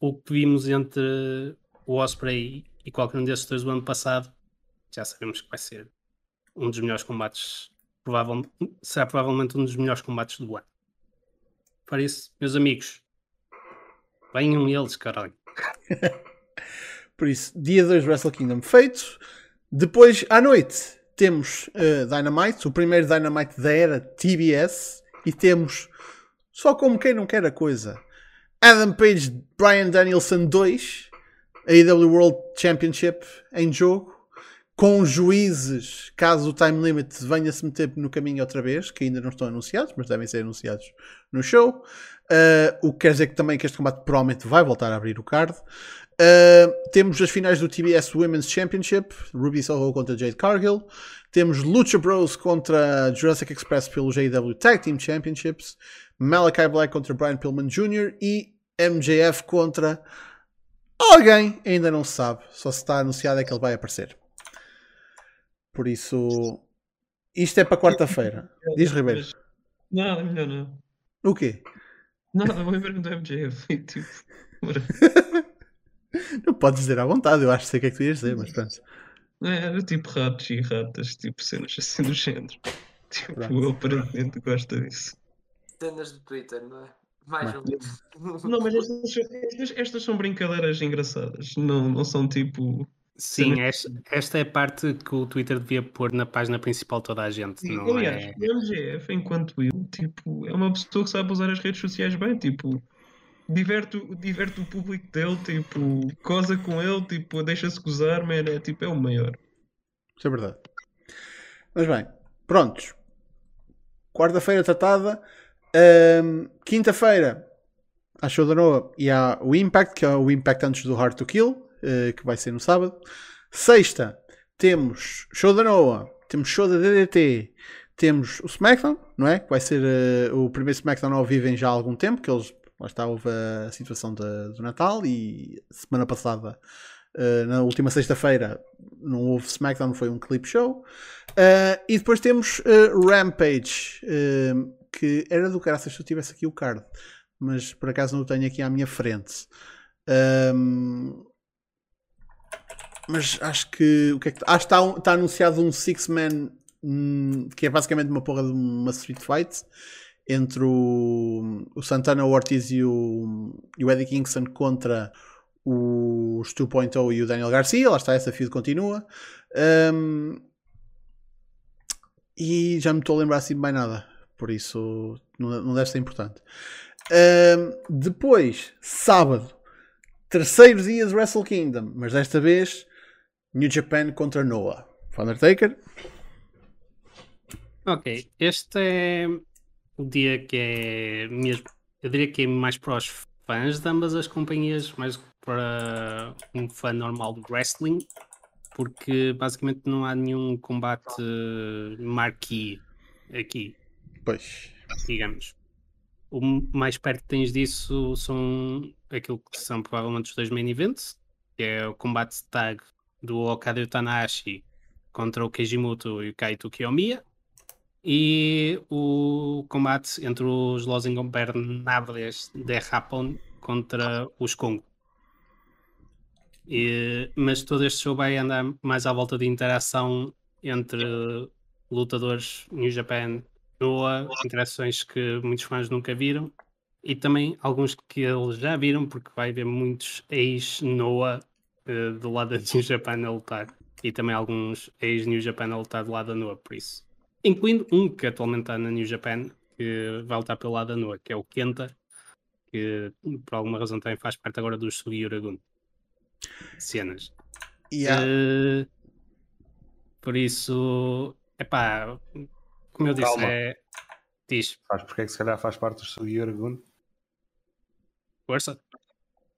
o que vimos entre o Osprey e qualquer um desses dois do ano passado, já sabemos que vai ser um dos melhores combates provavelmente, será provavelmente um dos melhores combates do ano. Para isso, meus amigos, venham eles, caralho. <laughs> Por isso, dia 2 Wrestle Kingdom feito. Depois, à noite, temos uh, Dynamite, o primeiro Dynamite da era TBS. E temos, só como quem não quer a coisa, Adam Page Brian Danielson 2, a AEW World Championship em jogo com juízes, caso o time limit venha se meter no caminho outra vez, que ainda não estão anunciados, mas devem ser anunciados no show. Uh, o que quer dizer que também que este combate provavelmente vai voltar a abrir o card. Uh, temos as finais do TBS Women's Championship, Ruby Soho contra Jade Cargill. Temos Lucha Bros contra Jurassic Express pelo JW Tag Team Championships. Malachi Black contra Brian Pillman Jr. e MJF contra alguém, ainda não se sabe. Só se está anunciado é que ele vai aparecer. Por isso, isto é para quarta-feira. Diz Ribeiro. Nada, melhor não. O quê? Nada, vou ver no MJF. Tipo, <laughs> não podes dizer à vontade, eu acho que sei o que é que tu ias dizer, mas pronto. É, era tipo ratos e ratas, tipo cenas assim do género. Tipo, pronto. eu aparentemente gosto disso. Cenas do Twitter, não é? Mais um. Não, mas estas, estas, estas, são brincadeiras engraçadas, não, não são tipo Sim, esta, esta, é a parte que o Twitter devia pôr na página principal toda a gente. Sim, não aliás, é... o MGF, enquanto eu, tipo, é uma pessoa que sabe usar as redes sociais bem, tipo, diverte, diverte o público dele, tipo, goza com ele, tipo, deixa-se gozar, man, é tipo, é o maior. Isso é verdade. Mas bem, prontos. quarta-feira tratada. Um, Quinta-feira há show da Noah e há o Impact, que é o Impact antes do Hard to Kill, uh, que vai ser no sábado. Sexta temos show da Noah, temos show da DDT, temos o SmackDown, não é? Que vai ser uh, o primeiro SmackDown ao vivo em já há algum tempo, que eles lá está, houve a situação de, do Natal e semana passada, uh, na última sexta-feira, não houve SmackDown, foi um clip show. Uh, e depois temos Rampage, que era do cara se eu tivesse aqui o card, mas por acaso não o tenho aqui à minha frente. Um, mas acho que o que é que acho que está, está anunciado um six man hum, que é basicamente uma porra de uma street fight entre o, o Santana o Ortiz e o, e o Eddie Kingston contra os 2.0 e o Daniel Garcia. Lá está, essa feud continua. Um, e já me estou a lembrar assim de mais nada. Por isso não, não deve ser importante. Um, depois, sábado, terceiro dia de Wrestle Kingdom, mas desta vez New Japan contra Noah. Undertaker. Ok, este é o dia que é mesmo, eu diria que é mais para os fãs de ambas as companhias, mais para um fã normal do wrestling, porque basicamente não há nenhum combate marquee aqui. Pois. Digamos. O mais perto que tens disso são aquilo que são provavelmente os dois main events, que é o combate tag do Okada Tanahashi contra o Keijimoto e o Kaito Kiyomiya e o combate entre os Los Ingobernables de Japão contra os Congo. E, mas todo este show vai andar mais à volta de interação entre lutadores New Japan, Noah, interações que muitos fãs nunca viram e também alguns que eles já viram, porque vai haver muitos ex-Noah uh, do lado da New Japan a lutar e também alguns ex-New Japan a lutar do lado da Noah, por isso incluindo um que atualmente está na New Japan, que vai lutar pelo lado da Noa, que é o Kenta, que por alguma razão também faz parte agora dos Sugi Cenas. Yeah. Uh, por isso, é pá, como eu disse, Calma. é. Diz. Faz, porque é que se calhar faz parte dos Sugi Força.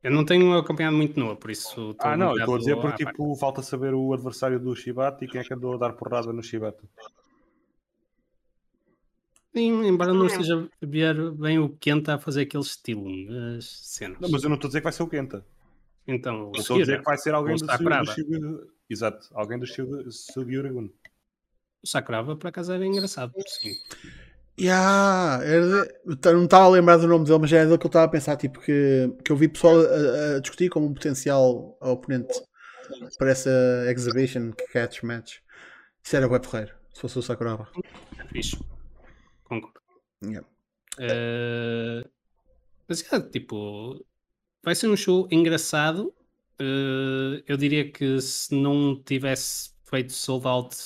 Eu não tenho acompanhado muito Noa, por isso. Ah, não, estou a dizer porque tipo, falta saber o adversário do Shibata e quem é que andou a dar porrada no Shibata. Sim, embora não seja ver bem o Kenta a fazer aquele estilo nas cenas. Não, mas eu não estou a dizer que vai ser o Kenta. Então, estou a dizer que vai ser alguém do, do Exato, alguém do Sugiuragun. O Sakuraba, por acaso, era engraçado, sim. Yeah, era, não estava a lembrar do nome dele, mas era dele que eu estava a pensar, tipo, que, que eu vi pessoal a, a discutir como um potencial oponente para essa Exhibition Catch Match. Isso era o Web Ferreiro, se fosse o Sakuraba. É fixe concordo. Yeah. Uh, mas é, tipo, vai ser um show engraçado. Uh, eu diria que se não tivesse feito sold out,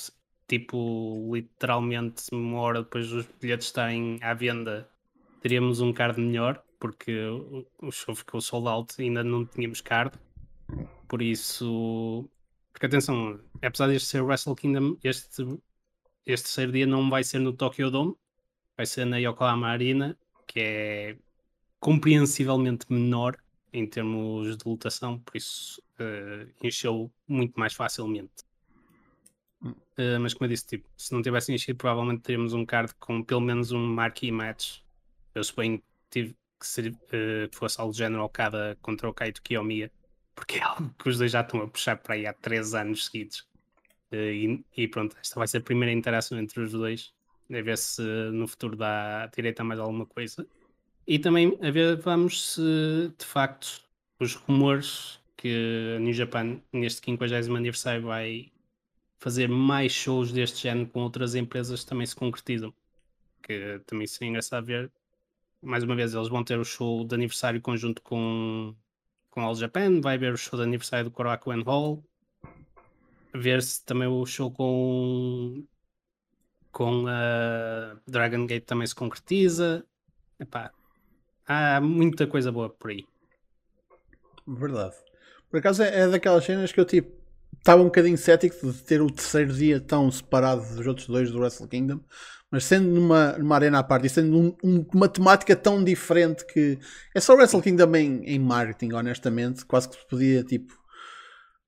tipo, literalmente uma hora depois dos bilhetes estarem à venda, teríamos um card melhor, porque o show ficou sold out e ainda não tínhamos card. Por isso, porque atenção, apesar deste ser Wrestle Kingdom, este, este terceiro dia não vai ser no Tokyo Dome, vai ser na Yokohama Arena, que é compreensivelmente menor em termos de lotação, por isso uh, encheu muito mais facilmente. Uh, mas como eu disse, tipo, se não tivesse enchido, provavelmente teríamos um card com pelo menos um marquee match. Eu suponho que, tive que ser, uh, fosse algo do género Okada contra o Kaito Kiyomiya, porque é algo que os dois já estão a puxar para aí há 3 anos seguidos. Uh, e, e, pronto, esta vai ser a primeira interação entre os dois a ver se no futuro dá direito a mais alguma coisa. E também a ver, vamos se de facto os rumores que a New Japan neste 50 aniversário vai fazer mais shows deste género com outras empresas também se concretizam. Que também seria engraçado ver. Mais uma vez, eles vão ter o show de aniversário conjunto com, com All Japan, vai haver o show de aniversário do Korakuen Hall, ver se também o show com com a Dragon Gate também se concretiza. Epá, há muita coisa boa por aí. Verdade. Por acaso é, é daquelas cenas que eu tipo estava um bocadinho cético de ter o terceiro dia tão separado dos outros dois do Wrestle Kingdom, mas sendo numa, numa arena à parte e sendo um, um, uma temática tão diferente que é só o Wrestle Kingdom em, em marketing, honestamente, quase que se podia tipo,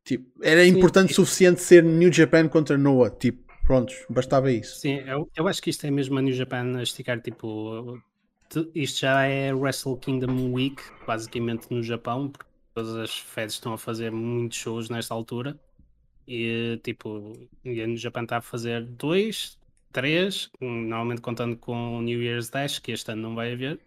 tipo era importante o suficiente ser New Japan contra Noah, tipo, prontos, bastava isso. Sim, eu, eu acho que isto é mesmo a New Japan a esticar, tipo, isto já é Wrestle Kingdom Week, basicamente no Japão, porque todas as feds estão a fazer muitos shows nesta altura e, tipo, e New Japan está a fazer dois, três, normalmente contando com o New Year's Dash, que este ano não vai haver.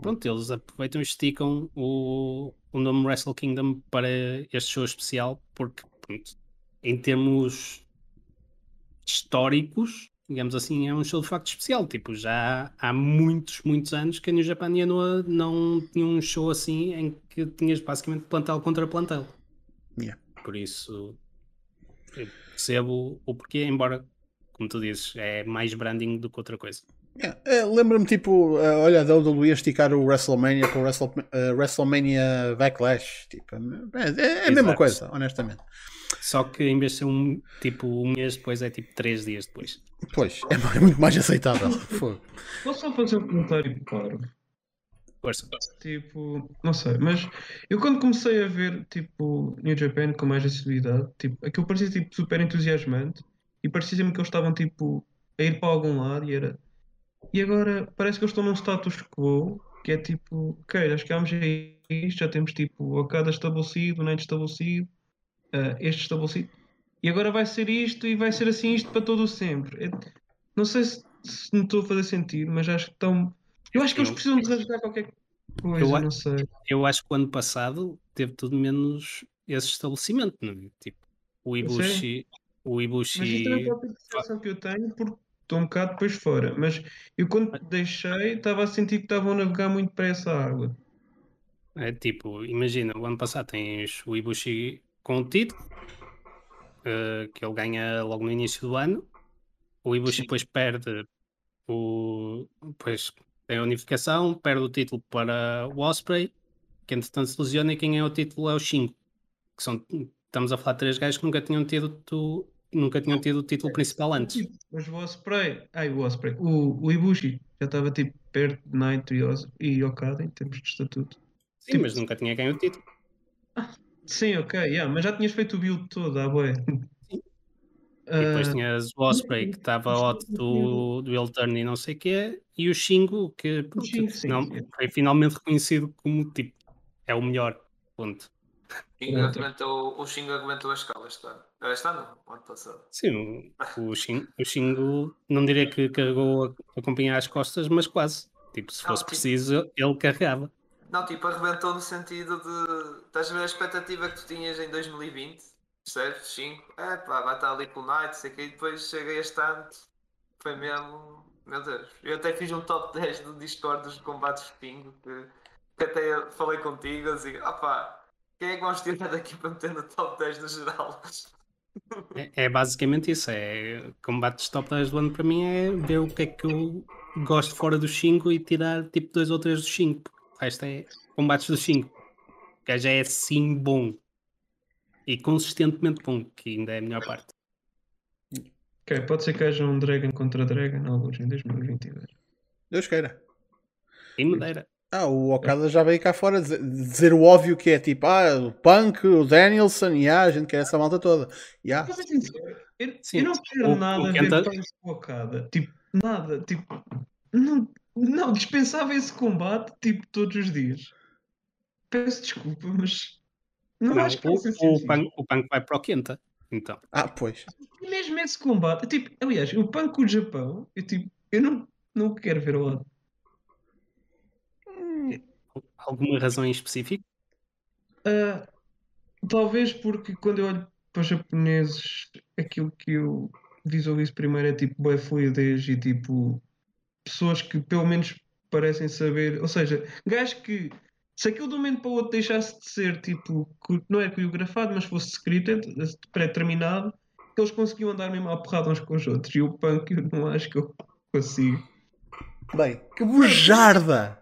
Pronto, eles aproveitam e esticam o, o nome Wrestle Kingdom para este show especial, porque, pronto, em termos históricos, digamos assim, é um show de facto especial. Tipo, já há muitos, muitos anos que a New Japan e a Noah não tinham um show assim em que tinhas basicamente plantel contra plantel. Yeah. Por isso, percebo o porquê, embora, como tu dizes, é mais branding do que outra coisa. Yeah, é, Lembra-me tipo, eh, olha, a WWE a esticar o WrestleMania para o Wrestle, eh, WrestleMania Backlash. Tipo, é, é- é a mesma Exato. coisa, honestamente. Só que em vez de ser um, tipo, um mês depois, é tipo três dias depois. Pois, é, é muito mais aceitável. <laughs> Posso só fazer um comentário claro? Força. Tipo, não sei, mas eu quando comecei a ver tipo New Japan com mais acessibilidade, tipo, aquilo parecia tipo super entusiasmante e parecia sempre que eles estavam tipo a ir para algum lado e era. E agora parece que eles estão num status quo que é tipo, ok, já chegámos a isto, já temos tipo o Okada estabelecido, Night estabelecido, ah, este estabelecido, e agora vai ser isto e vai ser assim isto para todo o sempre. É- não sei se, se me estou a fazer sentido, mas acho que estão. Eu acho que eles precisam de rasgar qualquer coisa, Eu não sei. Eu acho que o ano passado teve tudo menos esse estabelecimento, não é? Tipo, o Ibushi. O Mas Ibushi. isto também pode ser a percepção que eu tenho, porque estou um bocado depois fora. Mas eu quando deixei, estava a sentir que estavam a navegar muito para essa água. É tipo, imagina, o ano passado tens o Ibushi com o título, eh, que ele ganha logo no início do ano. O Ibushi depois perde o. Depois tem a unificação, perde o título para o Osprey, que entretanto se lesiona e quem ganha o título é o Shingo. Que são, estamos a falar de três gajos que nunca tinham tido, tu, nunca tinham tido o título principal antes. Mas o Osprey, ai, o Osprey, o, o Ibushi já estava tipo perto de Naito e, Okada em termos de estatuto. Sim, mas nunca tinha ganho o título. Sim, ok, yeah, mas já tinhas feito o build todo, ah, bué. E depois tinhas o Osprey que estava hot do, do heel turn e não sei o quê, e o Shingo que pronto, sim, final- sim. foi finalmente reconhecido como tipo, é o melhor. Ponto. O Shingo aguentou a escala este ano. Ah, Este ano? O ano passado. Sim, o, o, Shingo, o Shingo não diria que carregou a, a companhia às costas, mas quase. Tipo, se Não, fosse tipo- preciso, ele carregava. Não, tipo, arrebentou no sentido de. Estás a ver a expectativa que tu tinhas em 2020? Certo? 5. É pá, vai estar ali com o Knight, sei que e depois cheguei este ano. Foi mesmo. Meu Deus. Eu até fiz um top 10 do Discord dos combates de Pingo. Que, que até falei contigo. Assim, ah quem é que vamos tirar daqui para meter no top 10 no geral? É, é basicamente isso. É combates top 10 do ano para mim é ver o que é que eu gosto fora do 5 e tirar tipo dois ou três do 5. O resto é combates do 5. O gajo é assim bom. E consistentemente bom, que ainda é a melhor parte. ok, pode ser que haja um Dragon contra Dragon, alguns em 2022. Deus queira. E Madeira. Ah, o Okada já veio cá fora dizer, dizer o óbvio que é tipo, ah, o Punk, o Danielson, e ah, a gente quer essa malta toda. Yeah. Ser sincero, eu, Sim, eu não quero o- nada o a ver Punk com Okada. Tipo, nada. Tipo, não, não, dispensava esse combate tipo todos os dias. Peço desculpa, mas não, Não, acho que o, o, punk, o Punk vai para o Quenta. Então, Ah, pois. E mesmo esse combate, tipo, aliás, o Punk com o Japão, eu tipo, eu não, não quero ver ao lado. alguma razão em específico? Ah, talvez porque quando eu olho para os japoneses, aquilo que eu visualizo primeiro é tipo boa fluidez e tipo pessoas que pelo menos parecem saber, ou seja, gajos que se aquilo de um momento para o outro deixasse de ser tipo, não é coreografado, mas fosse scripted, pré-determinado, que eles conseguiam andar mesmo à porrada uns com os outros. E o punk eu não acho que eu consigo. Bem, que bujarda!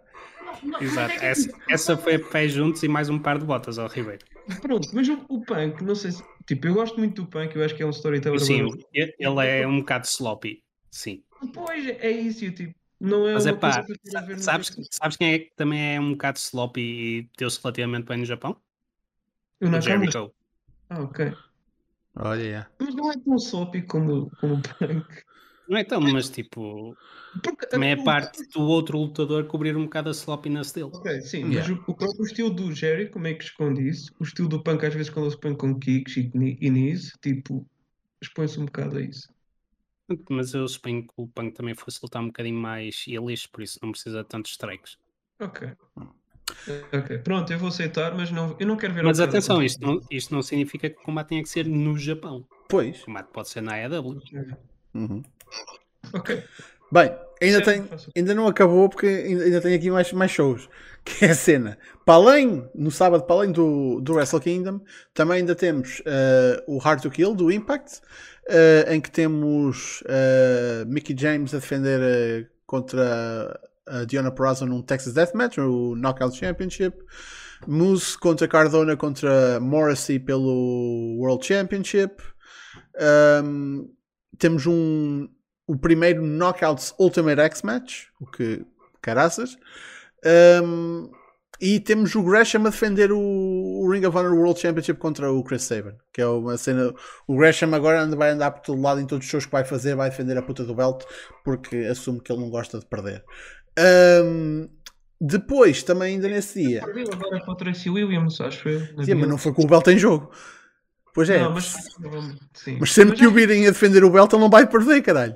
Exato. Essa, essa foi a pé juntos e mais um par de botas ao Ribeiro. Pronto, mas o, o punk, não sei se Tipo, eu gosto muito do Punk, eu acho que é um storyteller. Sim, ele é um bocado sloppy. Sim. Pois, é isso, eu, tipo, não é Mas é pá, que sabes, sabes quem é que também é um bocado sloppy e deu-se relativamente bem no Japão? O. Jericho. Ah, ok. Olha, yeah. Mas não é tão sloppy como, como o Punk. Não é tão, mas tipo, Porque, também é o- parte do outro lutador cobrir um bocado a sloppiness dele. Ok, sim, Yeah. mas o, o próprio estilo do Jerry, como é que esconde isso? O estilo do Punk, às vezes, quando ele se põe com kicks e, e knees, tipo, expõe-se um bocado a isso. Mas eu suponho que o Punk também fosse lutar um bocadinho mais ilhas, por isso não precisa de tantos strikes. Ok. Ok, pronto, eu vou aceitar, mas não, eu não quero ver Mas atenção, isto não, isto não significa que o combate tenha que ser no Japão. Pois. O combate pode ser na AEW. Uhum. Ok. Bem, ainda, tem, ainda não acabou porque ainda, ainda tem aqui mais, mais shows. <laughs> Que é a cena. Para além, no sábado, para além do, do Wrestle Kingdom, também ainda temos eh, o Hard to Kill do Impact, eh, em que temos eh, Mickey James a defender contra a Diona Purrazzo num Texas Deathmatch, o Knockout Championship. Moose contra Cardona contra Morrissey pelo World Championship. Um, temos um, o primeiro Knockouts Ultimate X Match, o que caraças. Um, e temos o Gresham a defender o, o Ring of Honor World Championship contra o Chris Sabin, que é uma cena. O Gresham agora anda, vai andar por todo lado em todos os shows que vai fazer, vai defender a puta do belt, porque assume que ele não gosta de perder. Um, depois, também ainda nesse dia, Perdeu agora para o Tracy Williams, acho eu. Sim, mas não foi com o belt em jogo. Pois é, Não, mas, mas, sempre Mas que o acho- virem a defender o belt, ele não vai perder, caralho.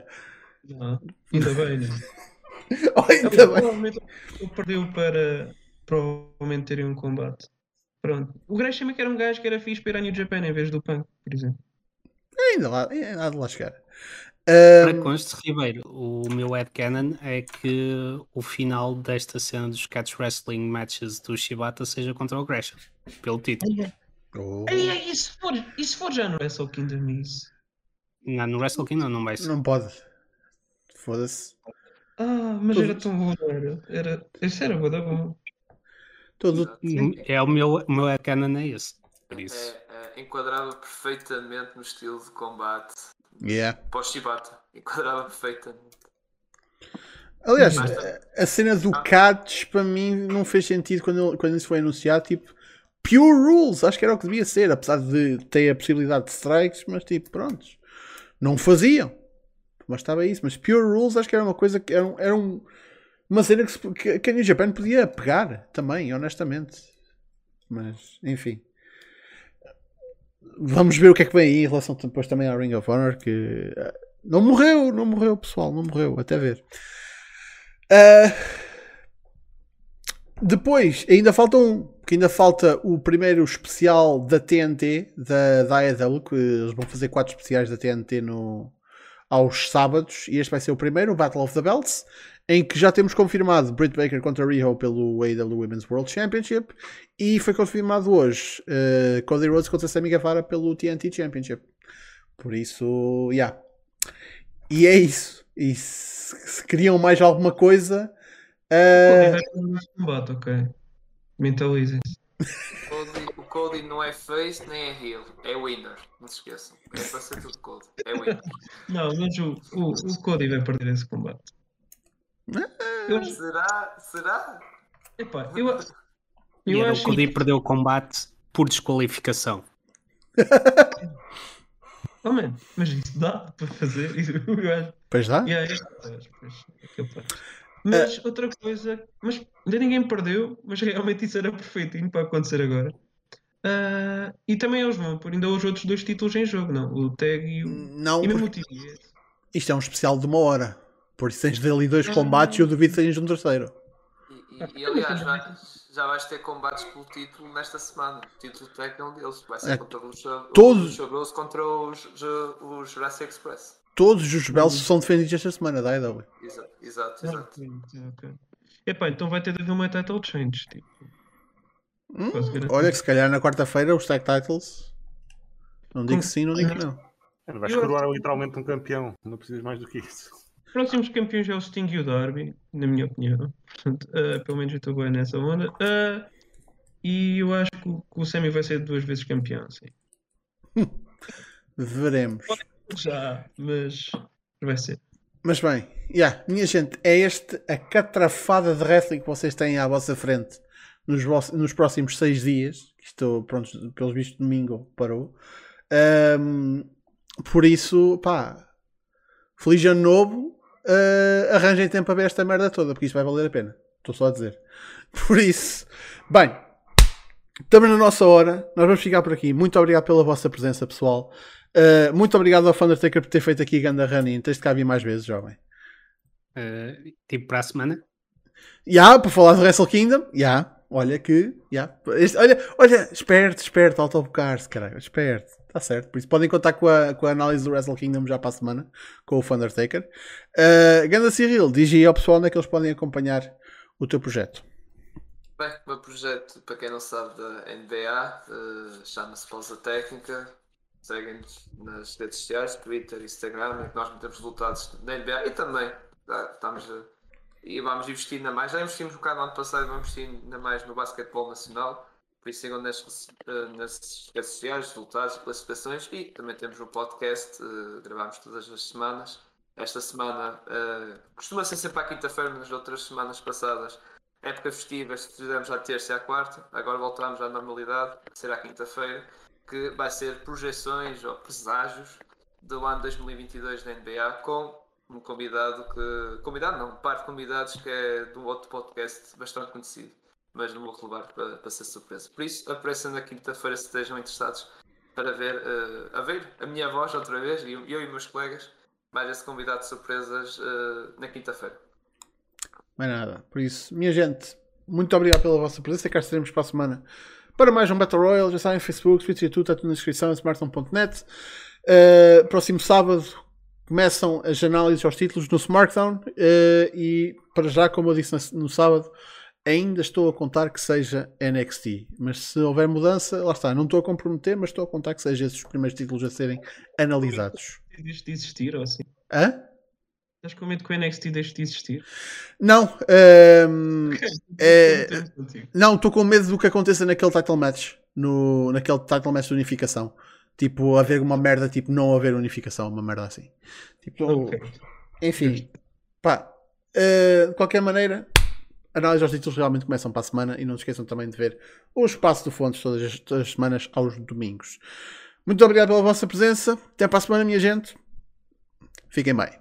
Não, ainda bem, né? <laughs> Oh, ainda bem. Provavelmente ele perdeu para provavelmente terem um combate. Pronto. O Gresham é que era um gajo que era fixe para ir a New Japan em vez do Punk, por exemplo. Ainda lá, ainda há de lá chegar. Para Um, conste, Ribeiro, o meu headcanon é que o final desta cena dos Catch Wrestling Matches do Shibata seja contra o Gresham, pelo título. Oh, Ei, ei, e se for, e se for já no Wrestle Kingdom isso? Não, no Wrestle Kingdom não vai ser. não pode. Foda-se. Ah, mas Todos- era tão bom, era? era isso era da bom. Todo, É o meu, o meu headcanon é esse. Por isso. É, é, enquadrava perfeitamente no estilo de combate yeah. pós-Shibata. Enquadrava perfeitamente. Aliás, a, a cena do Cats para mim não fez sentido quando, quando isso foi anunciado. Tipo, pure rules, acho que era o que devia ser, apesar de ter a possibilidade de strikes, mas tipo, prontos, não faziam. Mas estava isso. Mas pure rules acho que era uma coisa que era, um- era um- uma cena que, se- que, que a New Japan podia pegar também, honestamente. Mas, enfim. Vamos ver o que é que vem aí em relação depois também ao Ring of Honor. Que eh, não morreu, não morreu, pessoal, não morreu, até ver. Ah, depois, ainda falta um, que ainda falta o primeiro especial da TNT, da, da que eles vão fazer quatro especiais da TNT no, aos sábados, e este vai ser o primeiro, o Battle of the Belts, em que já temos confirmado Britt Baker contra Riho pelo AEW Women's World Championship, e foi confirmado hoje eh, Cody Rhodes contra Sammy Guevara pelo TNT Championship. Por isso. Yeah. E é isso. E se, se queriam mais alguma coisa, eh, Vai um combate, ok. Mentalizem-se. Cody- o Cody não é face nem é heel, é winner. Não se esqueçam. É para ser tudo Cody. É winner. Não, mas o, o, o Cody vai perder esse combate. Eu será? Será? epá, eu, a- E eu era o acho Cody perdeu o combate por desqualificação. <laughs> Oh, man, mas isso dá para fazer. Isso, <laughs> eu acho. pois dá. Yeah, é capaz, é. Mas outra coisa, mas ainda ninguém perdeu, mas realmente isso era perfeitinho para acontecer agora. Ah, e também eles vão pôr ainda os outros dois títulos em jogo, não? O Tag e o. Não, E mesmo o porque TBS. isto é um especial de uma hora. Por isso tens dali dois combates e eu duvido que tens um terceiro. E, e- e, aliás, vai- já vais ter combates pelo título nesta semana. O título técnico é um deles. Vai ser É, contra os todos- os contra os, os Jurassic Express. Todos os belos são defendidos esta semana da AEW. Exato, exato. Exato. Epá, então vai ter de haver uma title change. Tipo. Hum, olha que se calhar na quarta-feira os tag titles. Não digo que sim, não digo que não. Vais coroar literalmente um campeão. Não precisas mais do que isso. Os próximos campeões é o Sting e o Darby, na minha opinião. Portanto, ah, pelo menos eu estou bem nessa onda. Ah, e eu acho que o, que o Sammy vai ser duas vezes campeão, sim. <laughs> Veremos. Já, mas vai ser. Mas bem, yeah, minha gente, é este a catrafada de wrestling que vocês têm à vossa frente nos, nos próximos seis dias. Isto, pronto, pelos vistos, domingo parou. Um, por isso, pá, feliz ano novo. Uh, arranjem tempo para ver esta merda toda, porque isso vai valer a pena. Estou só a dizer. Por isso, bem, estamos na nossa hora. Nós vamos ficar por aqui. Muito obrigado pela vossa presença, pessoal. Uh, muito obrigado ao Undertaker por ter feito aqui Ganda Running. Tens de cá vir mais vezes, jovem. Uh, tipo para a semana? Já, yeah, para falar do Wrestle Kingdom, já. Yeah. Olha que, yeah. este, olha, olha, esperto, esperto, autobocar-se, caralho, esperto. Está certo. Por isso podem contar com a, com a análise do Wrestle Kingdom já para a semana, com o Undertaker. Uh, Ganda Cyril, diz aí ao pessoal onde é que eles podem acompanhar o teu projeto. Bem, o meu projeto, para quem não sabe, da NBA, uh, chama-se Pausa Técnica. Seguem-nos nas redes sociais, Twitter, Instagram, em que nós metemos resultados da NBA e também tá, estamos a, e vamos investir ainda mais. Já investimos um bocado no ano passado, vamos investir ainda mais no basquetebol nacional. Por isso sigam nas, eh, nas redes sociais, resultados, classificações e também temos um podcast, uh, gravamos todas as semanas. Esta semana uh, costuma ser sempre à quinta-feira, nas outras semanas passadas, época festiva, fizemos à terça e à quarta, agora voltamos à normalidade, será quinta-feira, que vai ser projeções ou preságios do ano 2022 da NBA com um convidado que. Convidado não, um par de convidados que é de um outro podcast bastante conhecido mas não vou relevar para, para ser surpresa. Por isso, apareçam na quinta-feira se estejam interessados para ver, uh, a ver a minha voz outra vez, e eu e meus colegas, mais esse convidado de surpresas uh, na quinta-feira. Mais nada. Por isso, minha gente, muito obrigado pela vossa presença. Cá estaremos para a semana para mais um Battle Royale. Já sabem, Facebook, Twitter e tudo, está tudo na descrição, smartphone.net. Uh, próximo sábado começam as análises aos títulos no Smartphone uh, e para já, como eu disse no, no sábado, ainda estou a contar que seja NXT. Mas se houver mudança, lá está. Não estou a comprometer, mas estou a contar que sejam esses os primeiros títulos a serem analisados. Deixe de existir ou assim? Hã? Estás com medo que o NXT deixe de existir? Não. Um, é, <laughs> não, estou com medo do que aconteça naquele title match. No, naquele title match de unificação. Tipo, haver uma merda, tipo, não haver unificação, uma merda assim. Tipo, okay. enfim, pá, uh, de qualquer maneira, análise aos títulos realmente começam para a semana e não se esqueçam também de ver o espaço do Fontes todas as, todas as semanas aos domingos. Muito obrigado pela vossa presença. Até para a semana, minha gente. Fiquem bem.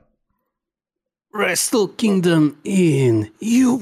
Wrestle Kingdom in you